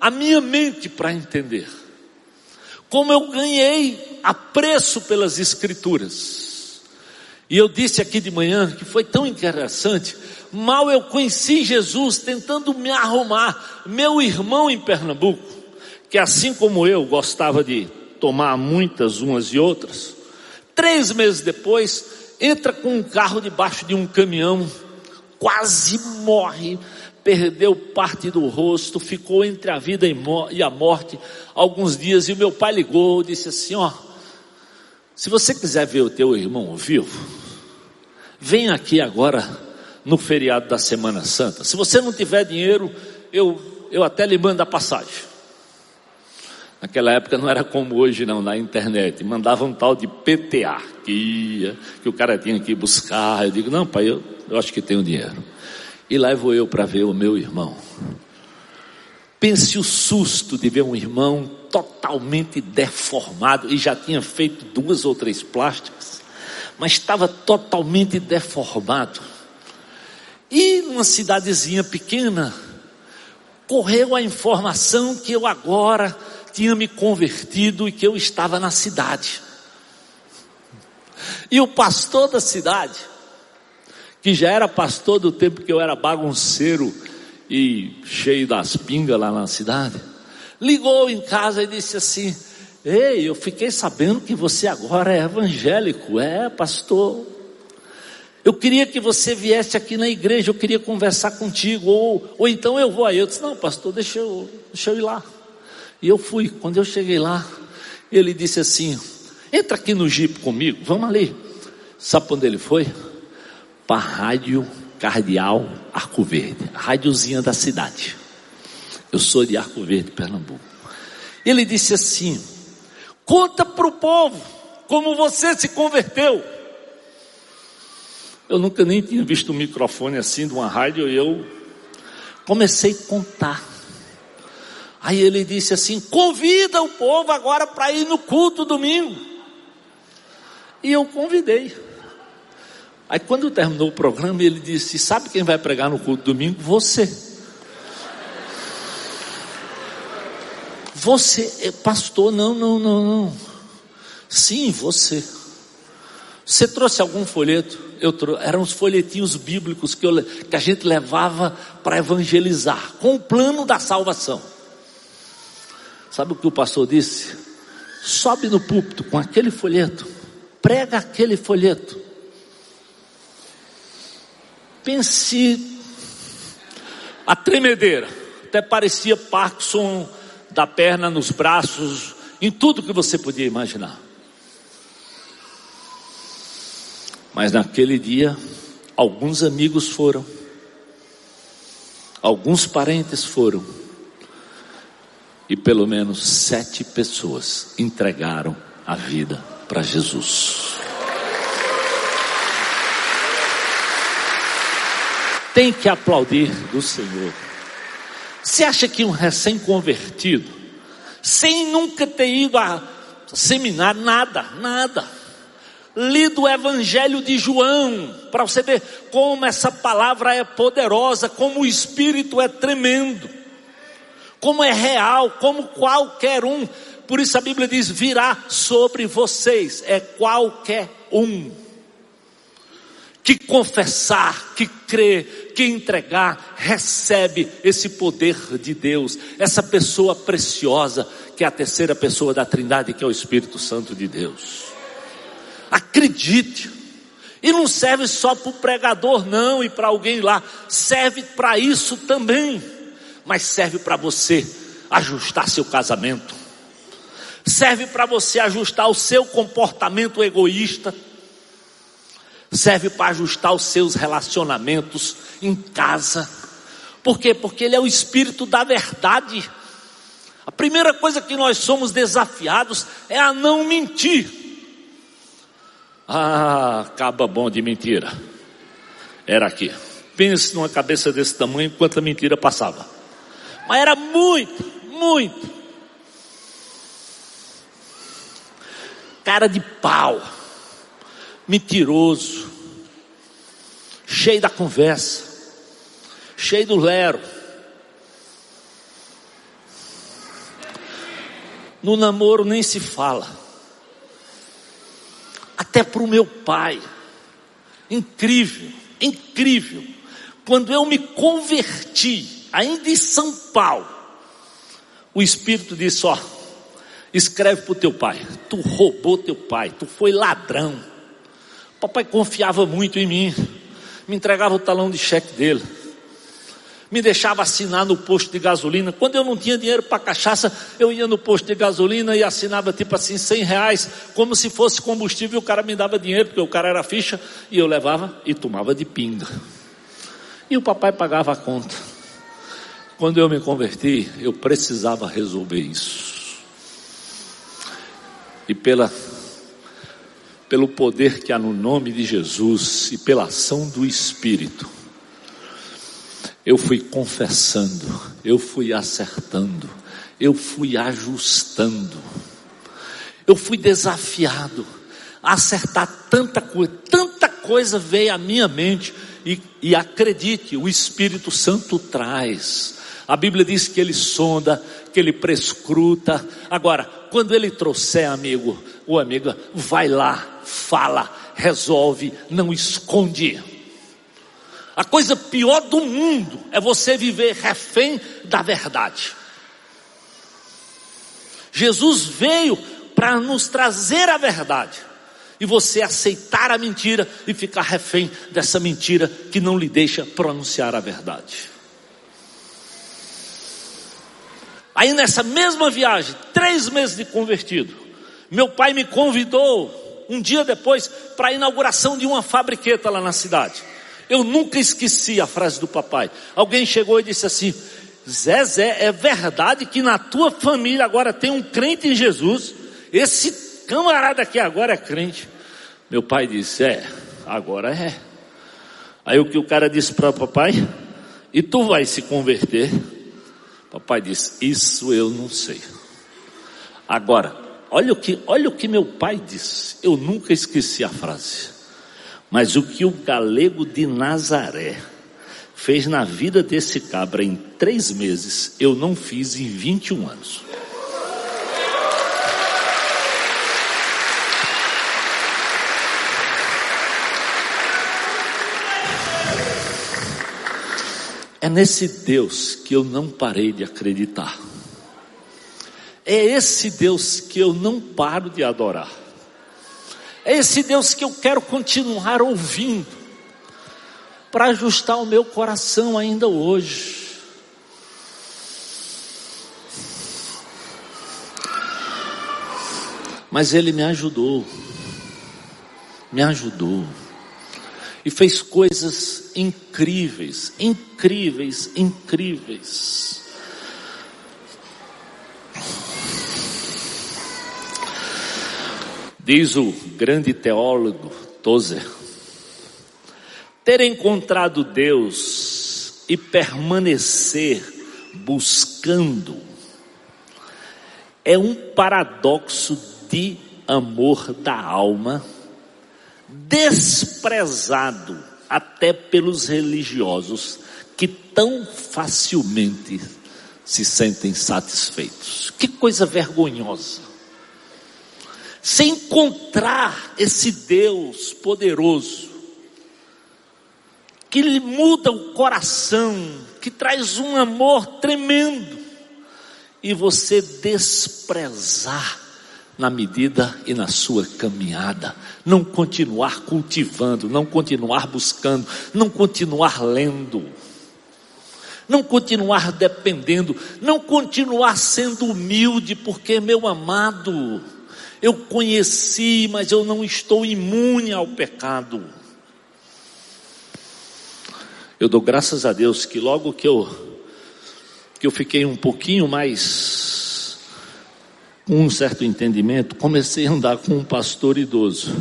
a minha mente para entender. Como eu ganhei apreço pelas Escrituras. E eu disse aqui de manhã que foi tão interessante. Mal eu conheci Jesus tentando me arrumar. Meu irmão em Pernambuco, que assim como eu gostava de tomar muitas umas e outras. Três meses depois, entra com um carro debaixo de um caminhão, quase morre, perdeu parte do rosto, ficou entre a vida e a morte alguns dias. E o meu pai ligou, disse assim: Ó, se você quiser ver o teu irmão vivo, vem aqui agora no feriado da Semana Santa. Se você não tiver dinheiro, eu, eu até lhe mando a passagem. Naquela época não era como hoje, não, na internet. Mandava um tal de PTA, que ia, que o cara tinha que buscar. Eu digo, não, pai, eu, eu acho que tenho dinheiro. E lá vou eu para ver o meu irmão. Pense o susto de ver um irmão totalmente deformado e já tinha feito duas ou três plásticas, mas estava totalmente deformado. E numa cidadezinha pequena, correu a informação que eu agora tinha me convertido e que eu estava na cidade. E o pastor da cidade, que já era pastor do tempo que eu era bagunceiro e cheio das pingas lá na cidade, ligou em casa e disse assim: Ei, eu fiquei sabendo que você agora é evangélico, é pastor. Eu queria que você viesse aqui na igreja, eu queria conversar contigo, ou, ou então eu vou aí. Eu disse: Não, pastor, deixa eu, deixa eu ir lá. E eu fui. Quando eu cheguei lá, ele disse assim: Entra aqui no Jeep comigo, vamos ali. Sabe onde ele foi? Para a Rádio Cardeal Arco Verde, a rádiozinha da cidade. Eu sou de Arco Verde, Pernambuco. Ele disse assim: Conta para o povo como você se converteu. Eu nunca nem tinha visto um microfone assim de uma rádio e eu comecei a contar. Aí ele disse assim: convida o povo agora para ir no culto domingo. E eu convidei. Aí quando terminou o programa, ele disse: Sabe quem vai pregar no culto domingo? Você. Você, é pastor, não, não, não, não. Sim, você. Você trouxe algum folheto? Eu trouxe, eram os folhetinhos bíblicos que, eu, que a gente levava para evangelizar, com o plano da salvação. Sabe o que o pastor disse? Sobe no púlpito com aquele folheto, prega aquele folheto. Pense a tremedeira, até parecia Parkinson da perna nos braços, em tudo que você podia imaginar. Mas naquele dia, alguns amigos foram, alguns parentes foram, e pelo menos sete pessoas entregaram a vida para Jesus. Tem que aplaudir do Senhor. Você acha que um recém-convertido, sem nunca ter ido a seminário, nada, nada, lido o Evangelho de João, para você ver como essa palavra é poderosa, como o Espírito é tremendo como é real, como qualquer um. Por isso a Bíblia diz: virá sobre vocês, é qualquer um. Que confessar, que crer, que entregar, recebe esse poder de Deus, essa pessoa preciosa, que é a terceira pessoa da Trindade, que é o Espírito Santo de Deus. Acredite, e não serve só para o pregador, não, e para alguém lá, serve para isso também mas serve para você ajustar seu casamento, serve para você ajustar o seu comportamento egoísta, serve para ajustar os seus relacionamentos em casa. Por quê? Porque Ele é o Espírito da verdade. A primeira coisa que nós somos desafiados é a não mentir. Ah, acaba bom de mentira. Era aqui. Pense numa cabeça desse tamanho quanta mentira passava. Mas era muito, muito. Cara de pau, mentiroso, cheio da conversa, cheio do lero. No namoro nem se fala. Até para o meu pai. Incrível, incrível. Quando eu me converti, ainda em São Paulo, o Espírito disse: Ó, escreve para o teu pai, tu roubou teu pai, tu foi ladrão. Papai confiava muito em mim, me entregava o talão de cheque dele, me deixava assinar no posto de gasolina. Quando eu não tinha dinheiro para cachaça, eu ia no posto de gasolina e assinava tipo assim 100 reais, como se fosse combustível. O cara me dava dinheiro, porque o cara era ficha, e eu levava e tomava de pinga. E o papai pagava a conta. Quando eu me converti, eu precisava resolver isso. e pela pelo poder que há no nome de Jesus e pela ação do Espírito, eu fui confessando, eu fui acertando, eu fui ajustando, eu fui desafiado a acertar tanta coisa, tanta coisa veio à minha mente, e, e acredite, o Espírito Santo traz. A Bíblia diz que ele sonda, que ele prescruta. Agora, quando ele trouxer, amigo, o amigo, vai lá, fala, resolve, não esconde. A coisa pior do mundo é você viver refém da verdade. Jesus veio para nos trazer a verdade. E você aceitar a mentira e ficar refém dessa mentira que não lhe deixa pronunciar a verdade. Aí nessa mesma viagem, três meses de convertido, meu pai me convidou um dia depois para a inauguração de uma fabriqueta lá na cidade. Eu nunca esqueci a frase do papai. Alguém chegou e disse assim: Zé, é verdade que na tua família agora tem um crente em Jesus? Esse camarada aqui agora é crente. Meu pai disse: É, agora é. Aí o que o cara disse para o papai? E tu vai se converter? Papai disse: Isso eu não sei. Agora, olha o que, olha o que meu pai disse. Eu nunca esqueci a frase. Mas o que o galego de Nazaré fez na vida desse cabra em três meses, eu não fiz em 21 anos. É nesse Deus que eu não parei de acreditar. É esse Deus que eu não paro de adorar. É esse Deus que eu quero continuar ouvindo, para ajustar o meu coração ainda hoje. Mas Ele me ajudou, me ajudou, e fez coisas incríveis, incríveis, incríveis. Diz o grande teólogo Tozer, ter encontrado Deus e permanecer buscando é um paradoxo de amor da alma, desprezado até pelos religiosos que tão facilmente se sentem satisfeitos. Que coisa vergonhosa se encontrar esse Deus poderoso, que lhe muda o coração, que traz um amor tremendo, e você desprezar na medida e na sua caminhada, não continuar cultivando, não continuar buscando, não continuar lendo, não continuar dependendo, não continuar sendo humilde, porque meu amado, eu conheci, mas eu não estou imune ao pecado. Eu dou graças a Deus que logo que eu que eu fiquei um pouquinho mais com um certo entendimento, comecei a andar com um pastor idoso.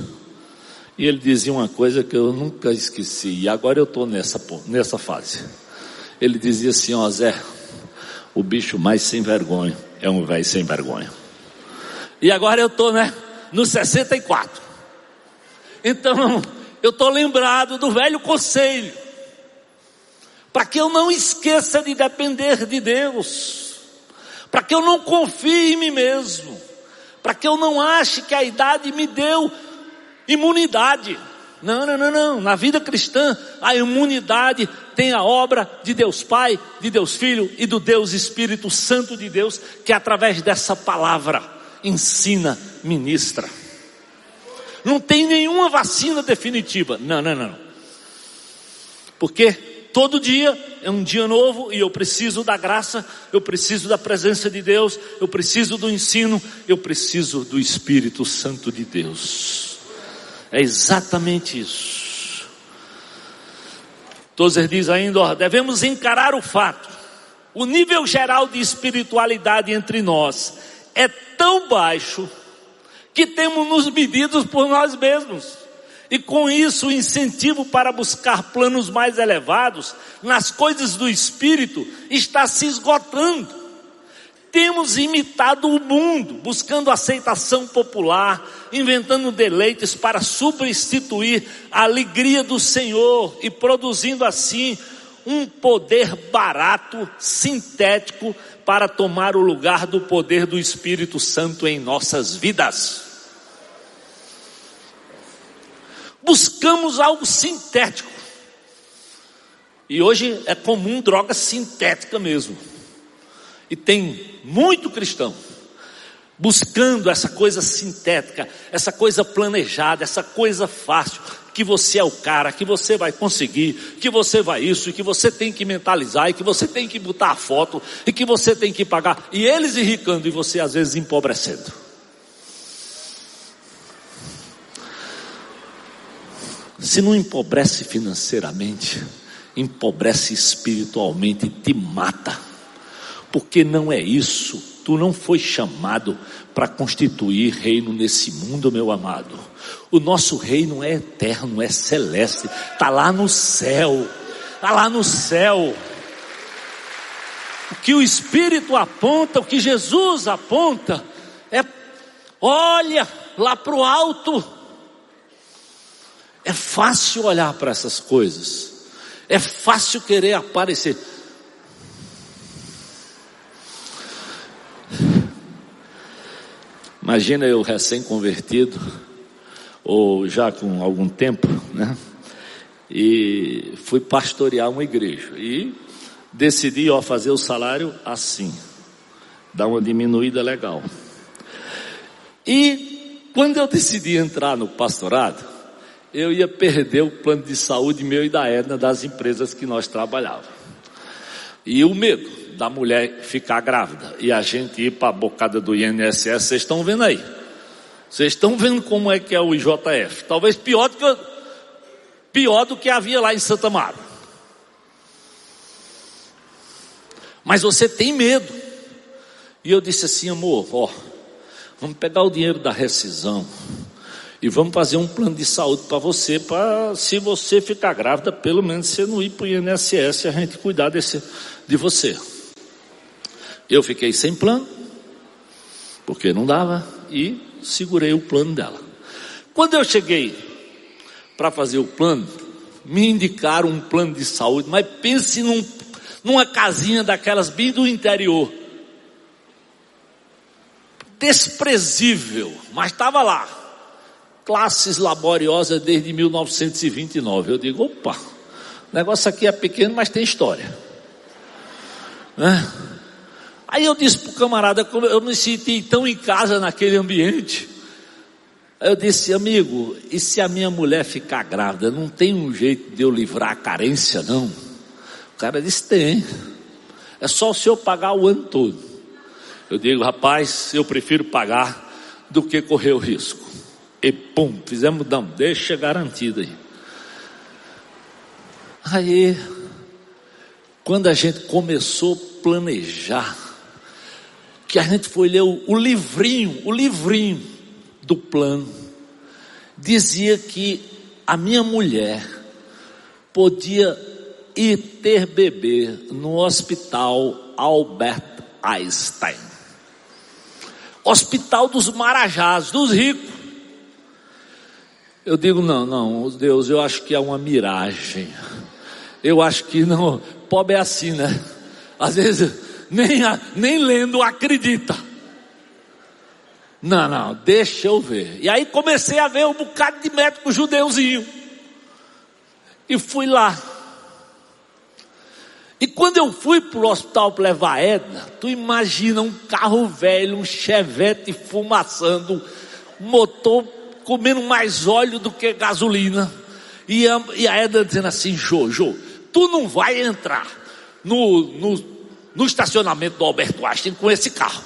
E ele dizia uma coisa que eu nunca esqueci, e agora eu estou nessa, nessa fase. Ele dizia assim, ó Zé, o bicho mais sem vergonha é um velho sem vergonha. E agora eu estou, né? No 64. Então, eu estou lembrado do velho conselho. Para que eu não esqueça de depender de Deus. Para que eu não confie em mim mesmo. Para que eu não ache que a idade me deu imunidade. Não, não, não, não. Na vida cristã, a imunidade tem a obra de Deus Pai, de Deus Filho e do Deus Espírito Santo de Deus, que através dessa palavra ensina, ministra. Não tem nenhuma vacina definitiva. Não, não, não. Porque todo dia é um dia novo e eu preciso da graça, eu preciso da presença de Deus, eu preciso do ensino, eu preciso do Espírito Santo de Deus. É exatamente isso. Tozer diz ainda, ó, devemos encarar o fato. O nível geral de espiritualidade entre nós é tão baixo que temos nos medidos por nós mesmos. E com isso, o incentivo para buscar planos mais elevados nas coisas do espírito está se esgotando. Temos imitado o mundo, buscando aceitação popular, inventando deleites para substituir a alegria do Senhor e produzindo assim um poder barato, sintético, para tomar o lugar do poder do Espírito Santo em nossas vidas. Buscamos algo sintético. E hoje é comum droga sintética mesmo. E tem muito cristão buscando essa coisa sintética, essa coisa planejada, essa coisa fácil, que você é o cara, que você vai conseguir, que você vai isso, que você tem que mentalizar, e que você tem que botar a foto, e que você tem que pagar, e eles enricando e você às vezes empobrecendo. Se não empobrece financeiramente, empobrece espiritualmente, te mata. Porque não é isso. Tu não foi chamado para constituir reino nesse mundo, meu amado. O nosso reino é eterno, é celeste, está lá no céu, está lá no céu. O que o Espírito aponta, o que Jesus aponta, é olha lá para o alto. É fácil olhar para essas coisas, é fácil querer aparecer. Imagina eu recém-convertido, ou já com algum tempo, né? E fui pastorear uma igreja. E decidi, ó, fazer o salário assim. Dar uma diminuída legal. E quando eu decidi entrar no pastorado, eu ia perder o plano de saúde meu e da Edna das empresas que nós trabalhávamos. E o medo da mulher ficar grávida e a gente ir para a bocada do INSS, vocês estão vendo aí. Vocês estão vendo como é que é o IJF. Talvez pior do que, pior do que havia lá em Santa Mara. Mas você tem medo. E eu disse assim, amor, ó, vamos pegar o dinheiro da rescisão e vamos fazer um plano de saúde para você, para se você ficar grávida, pelo menos você não ir para o INSS e a gente cuidar desse, de você. Eu fiquei sem plano, porque não dava, e segurei o plano dela. Quando eu cheguei para fazer o plano, me indicaram um plano de saúde, mas pense num, numa casinha daquelas bem do interior. Desprezível, mas estava lá. Classes laboriosas desde 1929. Eu digo, opa, o negócio aqui é pequeno, mas tem história. Né? Aí eu disse para o camarada, eu me senti tão em casa naquele ambiente. Aí eu disse, amigo, e se a minha mulher ficar grávida, não tem um jeito de eu livrar a carência, não? O cara disse, tem. É só o senhor pagar o ano todo. Eu digo, rapaz, eu prefiro pagar do que correr o risco. E pum, fizemos, não, deixa garantido aí. Aí, quando a gente começou a planejar, que a gente foi ler o, o livrinho, o livrinho do plano, dizia que a minha mulher podia ir ter bebê no hospital Albert Einstein. Hospital dos Marajás, dos ricos. Eu digo, não, não, Deus, eu acho que é uma miragem. Eu acho que não, pobre é assim, né? Às vezes nem, nem lendo acredita. Não, não, deixa eu ver. E aí comecei a ver um bocado de médico judeuzinho. E fui lá. E quando eu fui para o hospital para levar a Edna, tu imagina um carro velho, um chevette fumaçando, motor comendo mais óleo do que gasolina. E a, e a Edna dizendo assim, Jojo, tu não vai entrar no, no no estacionamento do Alberto Einstein com esse carro.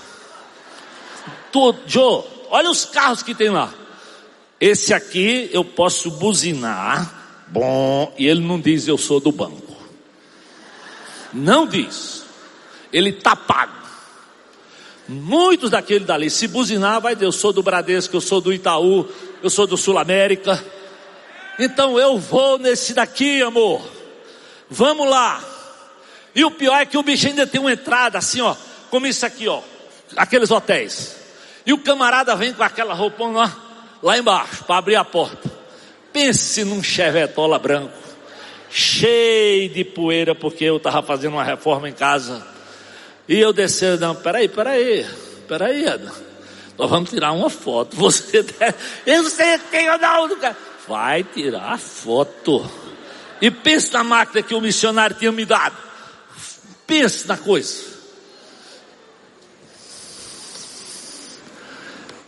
Tu, Joe, olha os carros que tem lá. Esse aqui eu posso buzinar, bom, e ele não diz eu sou do banco. Não diz. Ele está pago. Muitos daquele dali, se buzinar, vai dizer, eu sou do Bradesco, eu sou do Itaú, eu sou do Sul América. Então eu vou nesse daqui, amor. Vamos lá. E o pior é que o bicho ainda tem uma entrada assim, ó, como isso aqui, ó, aqueles hotéis. E o camarada vem com aquela roupão lá, lá embaixo, para abrir a porta. Pense num chevetola branco, cheio de poeira, porque eu estava fazendo uma reforma em casa. E eu descendo, não, peraí, peraí, peraí, Ana. Nós vamos tirar uma foto. Você [laughs] deve, eu sei que tem ou não, cara. Vai tirar a foto. E pense na máquina que o missionário tinha me dado. Pense na coisa.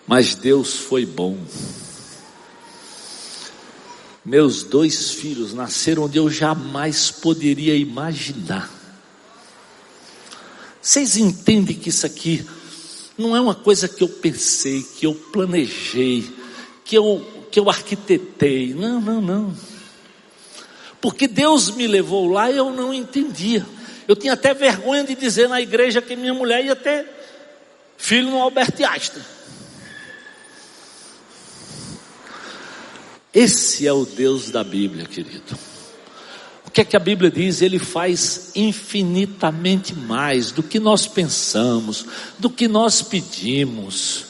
Mas Deus foi bom. Meus dois filhos nasceram onde eu jamais poderia imaginar. Vocês entendem que isso aqui não é uma coisa que eu pensei, que eu planejei, que eu, que eu arquitetei. Não, não, não. Porque Deus me levou lá e eu não entendia. Eu tinha até vergonha de dizer na igreja que minha mulher ia ter filho no Albert Einstein. Esse é o Deus da Bíblia, querido. O que é que a Bíblia diz? Ele faz infinitamente mais do que nós pensamos, do que nós pedimos.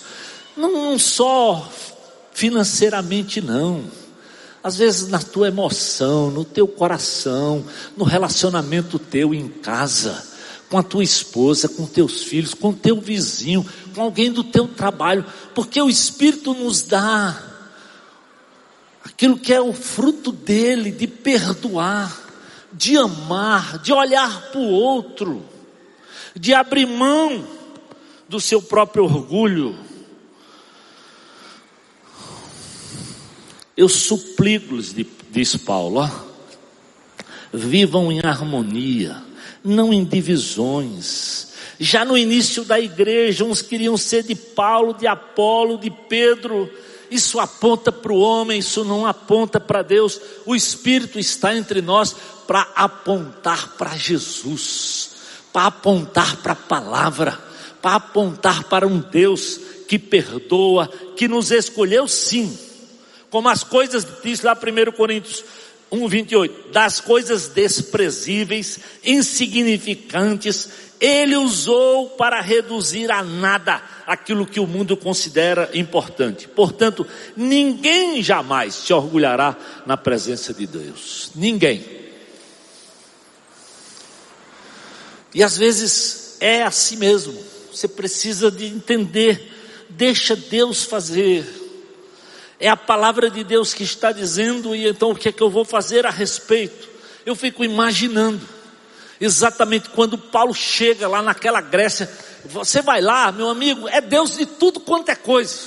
Não só financeiramente, não. Às vezes na tua emoção, no teu coração, no relacionamento teu em casa, com a tua esposa, com teus filhos, com teu vizinho, com alguém do teu trabalho, porque o Espírito nos dá aquilo que é o fruto dele, de perdoar, de amar, de olhar para o outro, de abrir mão do seu próprio orgulho. Eu suplico-lhes, diz Paulo, ó, vivam em harmonia, não em divisões. Já no início da igreja, uns queriam ser de Paulo, de Apolo, de Pedro, isso aponta para o homem, isso não aponta para Deus. O Espírito está entre nós para apontar para Jesus, para apontar para a palavra, para apontar para um Deus que perdoa, que nos escolheu sim. Como as coisas, diz lá 1 Coríntios 1, 28, das coisas desprezíveis, insignificantes, ele usou para reduzir a nada aquilo que o mundo considera importante. Portanto, ninguém jamais se orgulhará na presença de Deus. Ninguém. E às vezes é assim mesmo. Você precisa de entender. Deixa Deus fazer. É a palavra de Deus que está dizendo, e então o que é que eu vou fazer a respeito? Eu fico imaginando Exatamente quando Paulo chega lá naquela Grécia, você vai lá, meu amigo, é Deus de tudo quanto é coisa.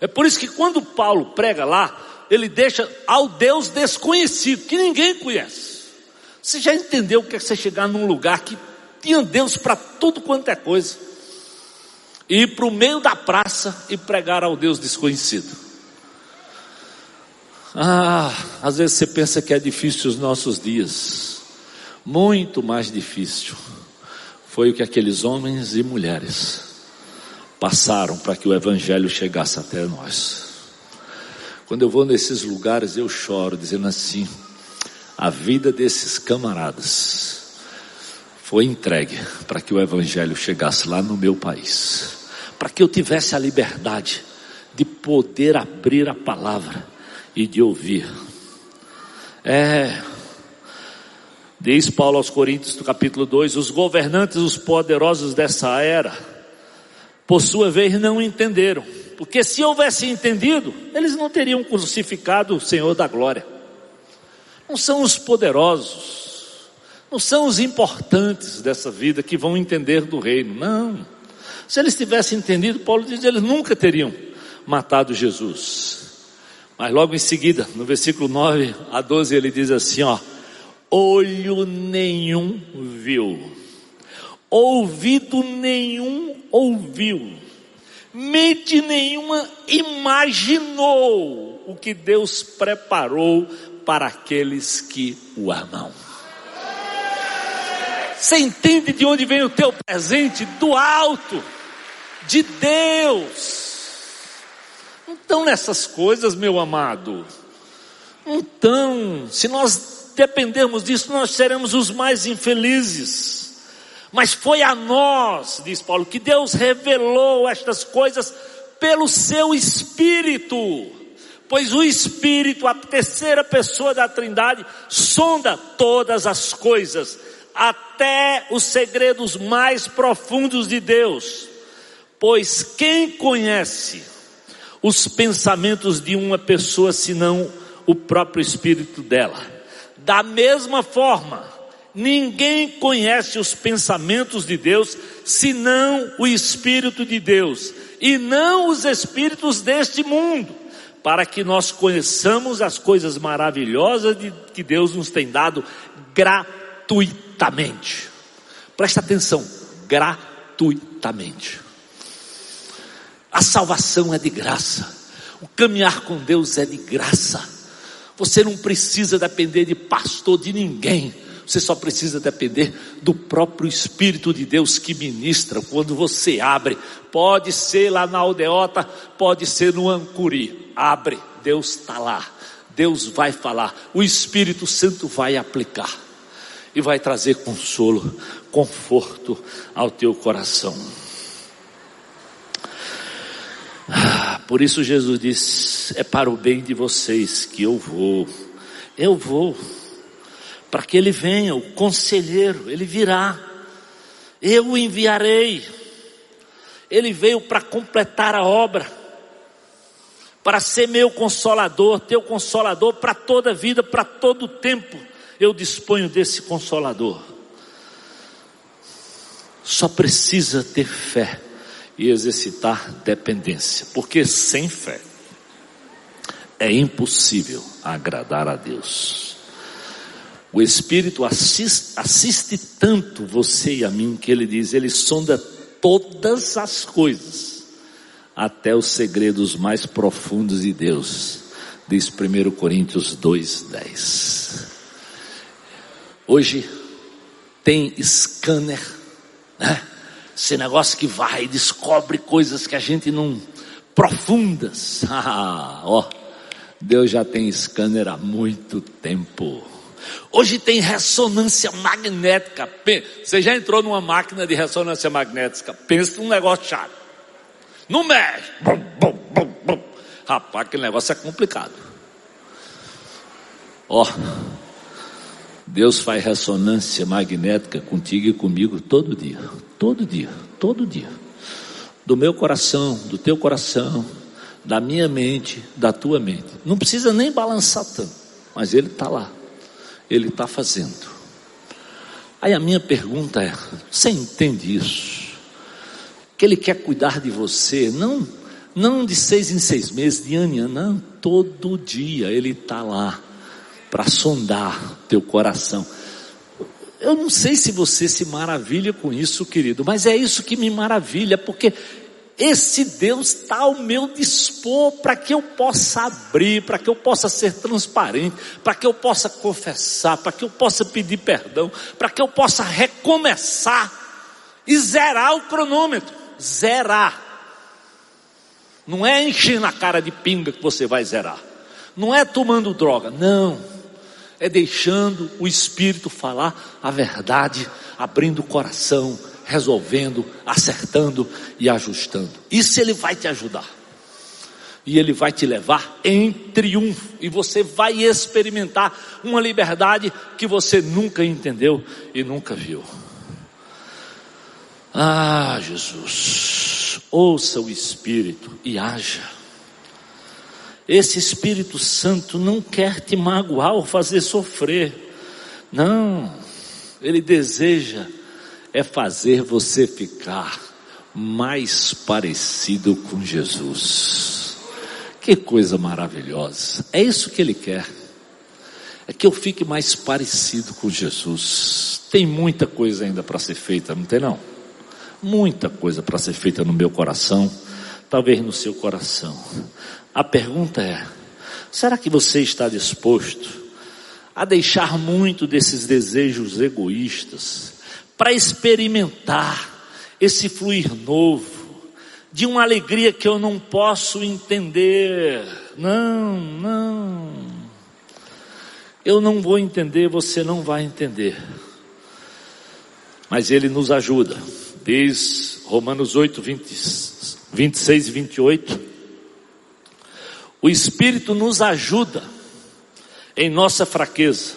É por isso que quando Paulo prega lá, ele deixa ao Deus desconhecido, que ninguém conhece. Você já entendeu o que é você chegar num lugar que tinha Deus para tudo quanto é coisa, e ir para o meio da praça e pregar ao Deus desconhecido? Ah, às vezes você pensa que é difícil os nossos dias. Muito mais difícil foi o que aqueles homens e mulheres passaram para que o Evangelho chegasse até nós. Quando eu vou nesses lugares, eu choro, dizendo assim: a vida desses camaradas foi entregue para que o Evangelho chegasse lá no meu país, para que eu tivesse a liberdade de poder abrir a palavra e de ouvir. É, Diz Paulo aos Coríntios, no capítulo 2: os governantes, os poderosos dessa era, por sua vez não entenderam, porque se houvessem entendido, eles não teriam crucificado o Senhor da glória. Não são os poderosos, não são os importantes dessa vida que vão entender do reino, não. Se eles tivessem entendido, Paulo diz, eles nunca teriam matado Jesus. Mas logo em seguida, no versículo 9 a 12, ele diz assim, ó, olho nenhum viu, ouvido nenhum ouviu, mente nenhuma imaginou o que Deus preparou para aqueles que o amam. Você entende de onde vem o teu presente? Do alto. de Deus. Então, nessas coisas, meu amado, então, se nós dependermos disso, nós seremos os mais infelizes. Mas foi a nós, diz Paulo, que Deus revelou estas coisas pelo seu Espírito. Pois o Espírito, a terceira pessoa da Trindade, sonda todas as coisas, até os segredos mais profundos de Deus. Pois quem conhece os pensamentos de uma pessoa senão o próprio espírito dela? Da mesma forma, ninguém conhece os pensamentos de Deus senão o espírito de Deus, e não os espíritos deste mundo, para que nós conheçamos as coisas maravilhosas de, que Deus nos tem dado gratuitamente. Presta atenção, gratuitamente. A salvação é de graça. O caminhar com Deus é de graça. Você não precisa depender de pastor de ninguém. Você só precisa depender do próprio Espírito de Deus que ministra quando você abre. Pode ser lá na aldeota, pode ser no Ancuri. Abre, Deus está lá. Deus vai falar. O Espírito Santo vai aplicar. E vai trazer consolo, conforto ao teu coração. Ah, por isso Jesus diz: é para o bem de vocês que eu vou. Eu vou. Para que ele venha, o conselheiro, ele virá. Eu o enviarei. Ele veio para completar a obra. Para ser meu consolador, teu consolador para toda a vida, para todo o tempo. Eu disponho desse consolador. Só precisa ter fé e exercitar dependência, porque sem fé é impossível agradar a Deus. O Espírito assiste, assiste tanto você e a mim que ele diz, ele sonda todas as coisas, até os segredos mais profundos de Deus, diz 1 Coríntios 2,10. Hoje tem scanner, né? Esse negócio que vai descobre coisas que a gente não. profundas. [laughs] Ah, ó, Deus já tem scanner há muito tempo. Hoje tem ressonância magnética. Você já entrou numa máquina de ressonância magnética? Pensa num negócio chato. Não mexe. Bum, bum, bum, bum. Rapaz, aquele negócio é complicado. Ó, Deus faz ressonância magnética contigo e comigo todo dia. Todo dia, todo dia. Do meu coração, do teu coração, da minha mente, da tua mente. Não precisa nem balançar tanto, mas Ele está lá. Ele está fazendo. Aí a minha pergunta é: você entende isso? Que Ele quer cuidar de você, não, não de seis em seis meses, de ano em ano, não, todo dia Ele está lá para sondar teu coração. Eu não sei se você se maravilha com isso, querido, mas é isso que me maravilha, porque esse Deus está ao meu dispor para que eu possa abrir, para que eu possa ser transparente, para que eu possa confessar, para que eu possa pedir perdão, para que eu possa recomeçar e zerar o cronômetro. Zerar. Não é encher na cara de pinga que você vai zerar. Não é tomando droga, não é deixando o Espírito falar a verdade, abrindo o coração, resolvendo, acertando e ajustando. Isso ele vai te ajudar. E ele vai te levar em triunfo. E você vai experimentar uma liberdade que você nunca entendeu e nunca viu. Ah, Jesus, ouça o Espírito e haja. Esse Espírito Santo não quer te magoar ou fazer sofrer. Não, ele deseja é fazer você ficar mais parecido com Jesus. Que coisa maravilhosa. É isso que ele quer. É que eu fique mais parecido com Jesus. Tem muita coisa ainda para ser feita, não tem não? Muita coisa para ser feita no meu coração, talvez no seu coração. A pergunta é: será que você está disposto a deixar muito desses desejos egoístas para experimentar esse fluir novo, de uma alegria que eu não posso entender. Não, não. Eu não vou entender, você não vai entender. Mas Ele nos ajuda. Diz Romanos 8, 20, 26 e 28. O Espírito nos ajuda em nossa fraqueza.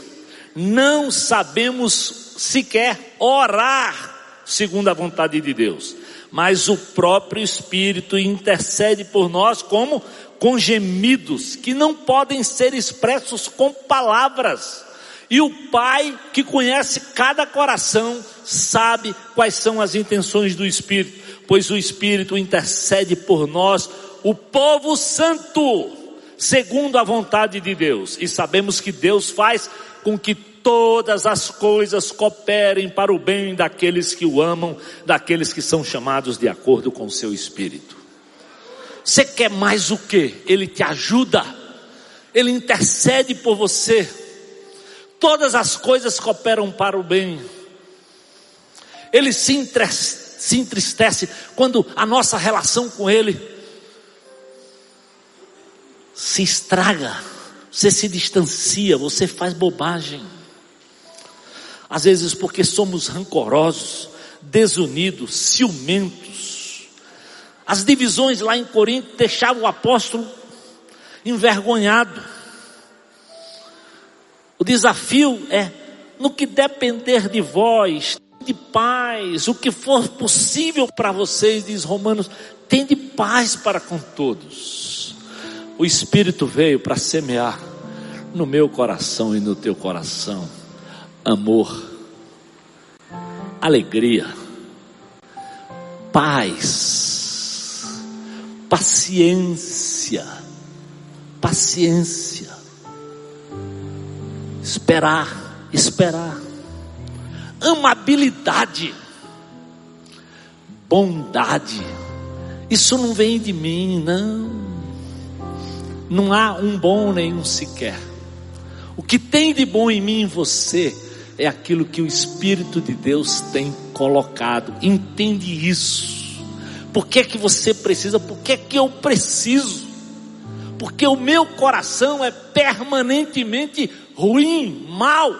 Não sabemos sequer orar segundo a vontade de Deus, mas o próprio Espírito intercede por nós como com gemidos que não podem ser expressos com palavras. E o Pai, que conhece cada coração, sabe quais são as intenções do Espírito, pois o Espírito intercede por nós, o povo santo, segundo a vontade de Deus. E sabemos que Deus faz com que todas as coisas cooperem para o bem daqueles que o amam, daqueles que são chamados de acordo com o seu Espírito. Você quer mais o que? Ele te ajuda, ele intercede por você todas as coisas cooperam para o bem. Ele se entristece, se entristece quando a nossa relação com Ele se estraga, você se distancia, você faz bobagem. Às vezes porque somos rancorosos, desunidos, ciumentos. As divisões lá em Corinto deixavam o apóstolo envergonhado. O desafio é, no que depender de vós, de paz, o que for possível para vocês, diz Romanos, tem de paz para com todos. O Espírito veio para semear no meu coração e no teu coração amor, alegria, paz, paciência, paciência Esperar, esperar. Amabilidade, bondade. Isso não vem de mim, não. Não há um bom nenhum sequer. O que tem de bom em mim e em você é aquilo que o Espírito de Deus tem colocado. Entende isso. Por que, que você precisa? Por que, que eu preciso? Porque o meu coração é permanentemente ruim, mal.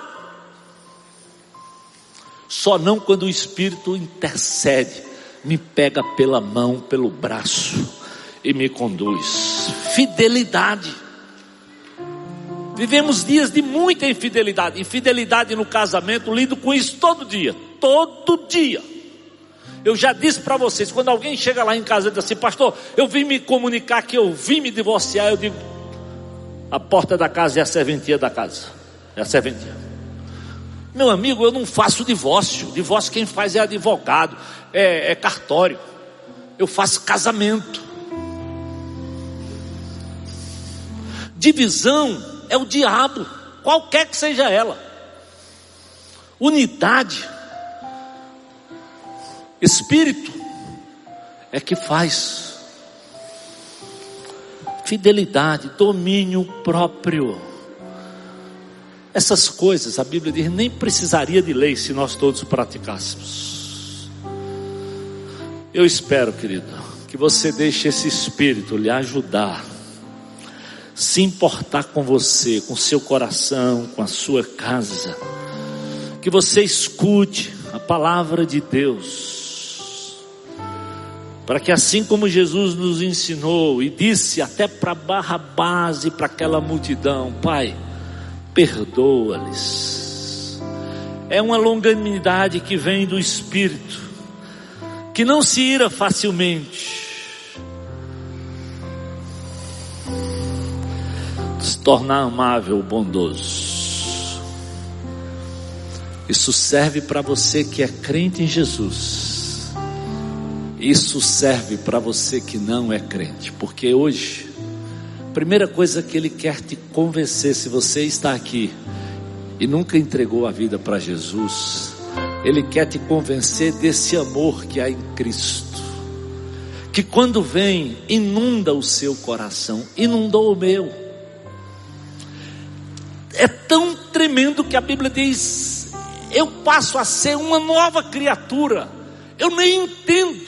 Só não quando o Espírito intercede, me pega pela mão, pelo braço e me conduz. Fidelidade. Vivemos dias de muita infidelidade. Infidelidade no casamento, lido com isso todo dia. Todo dia. Eu já disse para vocês, quando alguém chega lá em casa e diz assim, pastor, eu vim me comunicar que eu vim me divorciar, eu digo, a porta da casa é a serventia da casa. É a serventia. Meu amigo, eu não faço divórcio. Divórcio quem faz é advogado, é, é cartório. Eu faço casamento. Divisão é o diabo, qualquer que seja ela. Unidade, espírito, é que faz fidelidade, domínio próprio. Essas coisas, a Bíblia diz, nem precisaria de lei se nós todos praticássemos. Eu espero, querido, que você deixe esse Espírito lhe ajudar, se importar com você, com seu coração, com a sua casa, que você escute a palavra de Deus. Para que assim como Jesus nos ensinou e disse até para Barrabás e para aquela multidão, Pai, perdoa-lhes. É uma longanimidade que vem do Espírito, que não se ira facilmente, se tornar amável, bondoso. Isso serve para você que é crente em Jesus isso serve para você que não é crente, porque hoje, a primeira coisa que Ele quer te convencer, se você está aqui e nunca entregou a vida para Jesus, Ele quer te convencer desse amor que há em Cristo, que quando vem, inunda o seu coração, inundou o meu. É tão tremendo que a Bíblia diz: eu passo a ser uma nova criatura, eu nem entendo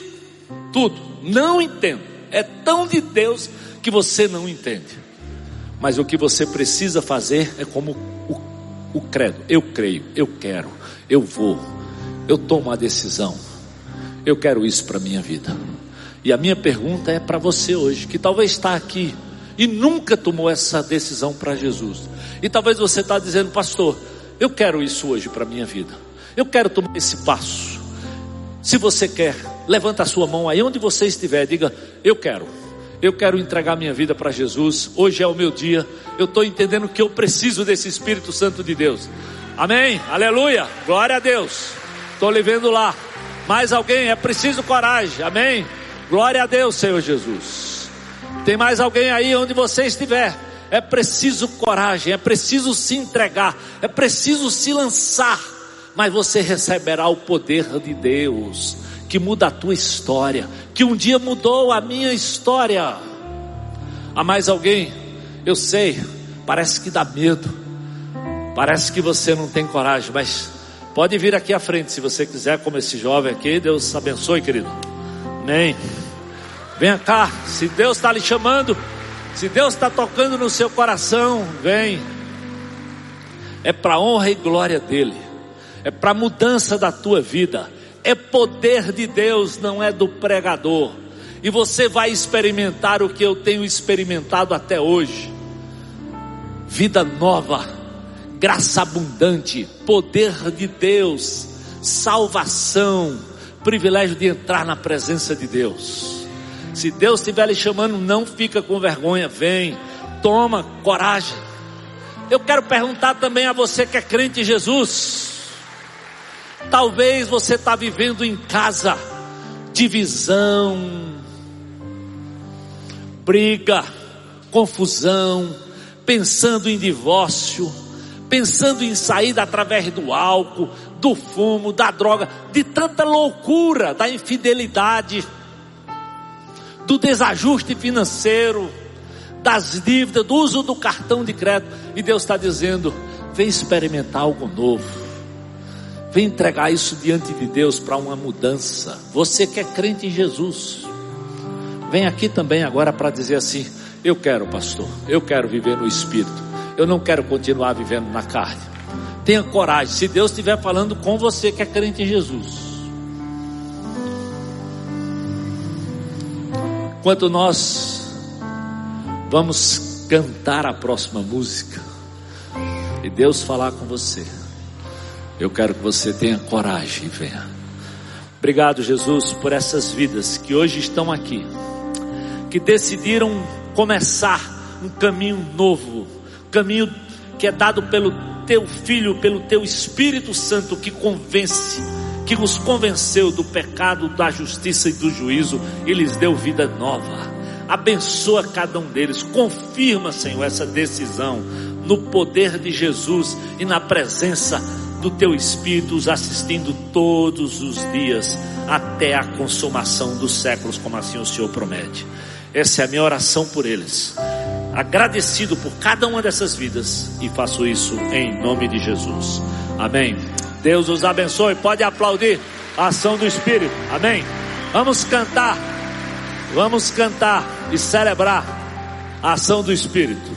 tudo. Não entendo. É tão de Deus que você não entende. Mas o que você precisa fazer é como o, o credo. Eu creio, eu quero, eu vou, eu tomo a decisão. Eu quero isso para minha vida. E a minha pergunta é para você hoje, que talvez está aqui e nunca tomou essa decisão para Jesus. E talvez você está dizendo, pastor, eu quero isso hoje para minha vida. Eu quero tomar esse passo. Se você quer, levanta a sua mão aí onde você estiver, diga: Eu quero. Eu quero entregar minha vida para Jesus. Hoje é o meu dia. Eu estou entendendo que eu preciso desse Espírito Santo de Deus. Amém? Aleluia. Glória a Deus. Estou lhe vendo lá. Mais alguém? É preciso coragem. Amém? Glória a Deus, Senhor Jesus. Tem mais alguém aí onde você estiver? É preciso coragem, é preciso se entregar, é preciso se lançar, mas você receberá o poder de Deus, que muda a tua história, que um dia mudou a minha história. Há mais alguém? Eu sei, parece que dá medo, parece que você não tem coragem, mas pode vir aqui à frente se você quiser, como esse jovem aqui. Deus abençoe, querido. Amém. Venha cá, se Deus está lhe chamando, se Deus está tocando no seu coração, vem. É para honra e glória dele, é para mudança da tua vida, é poder de Deus, não é do pregador. E você vai experimentar o que eu tenho experimentado até hoje: vida nova, graça abundante, poder de Deus, salvação privilégio de entrar na presença de Deus. Se Deus estiver lhe chamando, não fica com vergonha, vem, toma coragem. Eu quero perguntar também a você que é crente em Jesus. Talvez você está vivendo em casa divisão, briga, confusão, pensando em divórcio, pensando em saída através do álcool, do fumo, da droga, de tanta loucura, da infidelidade, do desajuste financeiro, das dívidas, do uso do cartão de crédito. E Deus está dizendo: vem experimentar algo novo. Vem entregar isso diante de Deus para uma mudança. Você que é crente em Jesus, vem aqui também agora para dizer assim: Eu quero, pastor, eu quero viver no Espírito, eu não quero continuar vivendo na carne. Tenha coragem. Se Deus estiver falando com você que é crente em Jesus. Enquanto nós vamos cantar a próxima música e Deus falar com você, eu quero que você tenha coragem e venha. Obrigado, Jesus, por essas vidas que hoje estão aqui, que decidiram começar um caminho novo, caminho que é dado pelo teu Filho, pelo teu Espírito Santo que convence, que nos convenceu do pecado, da justiça e do juízo e lhes deu vida nova. Abençoa cada um deles, confirma, Senhor, essa decisão no poder de Jesus e na presença do teu Espírito, os assistindo todos os dias até a consumação dos séculos, como assim o Senhor promete. Essa é a minha oração por eles agradecido por cada uma dessas vidas e faço isso em nome de Jesus. Amém. Deus os abençoe. Pode aplaudir a ação do Espírito. Amém. Vamos cantar. Vamos cantar e celebrar a ação do Espírito.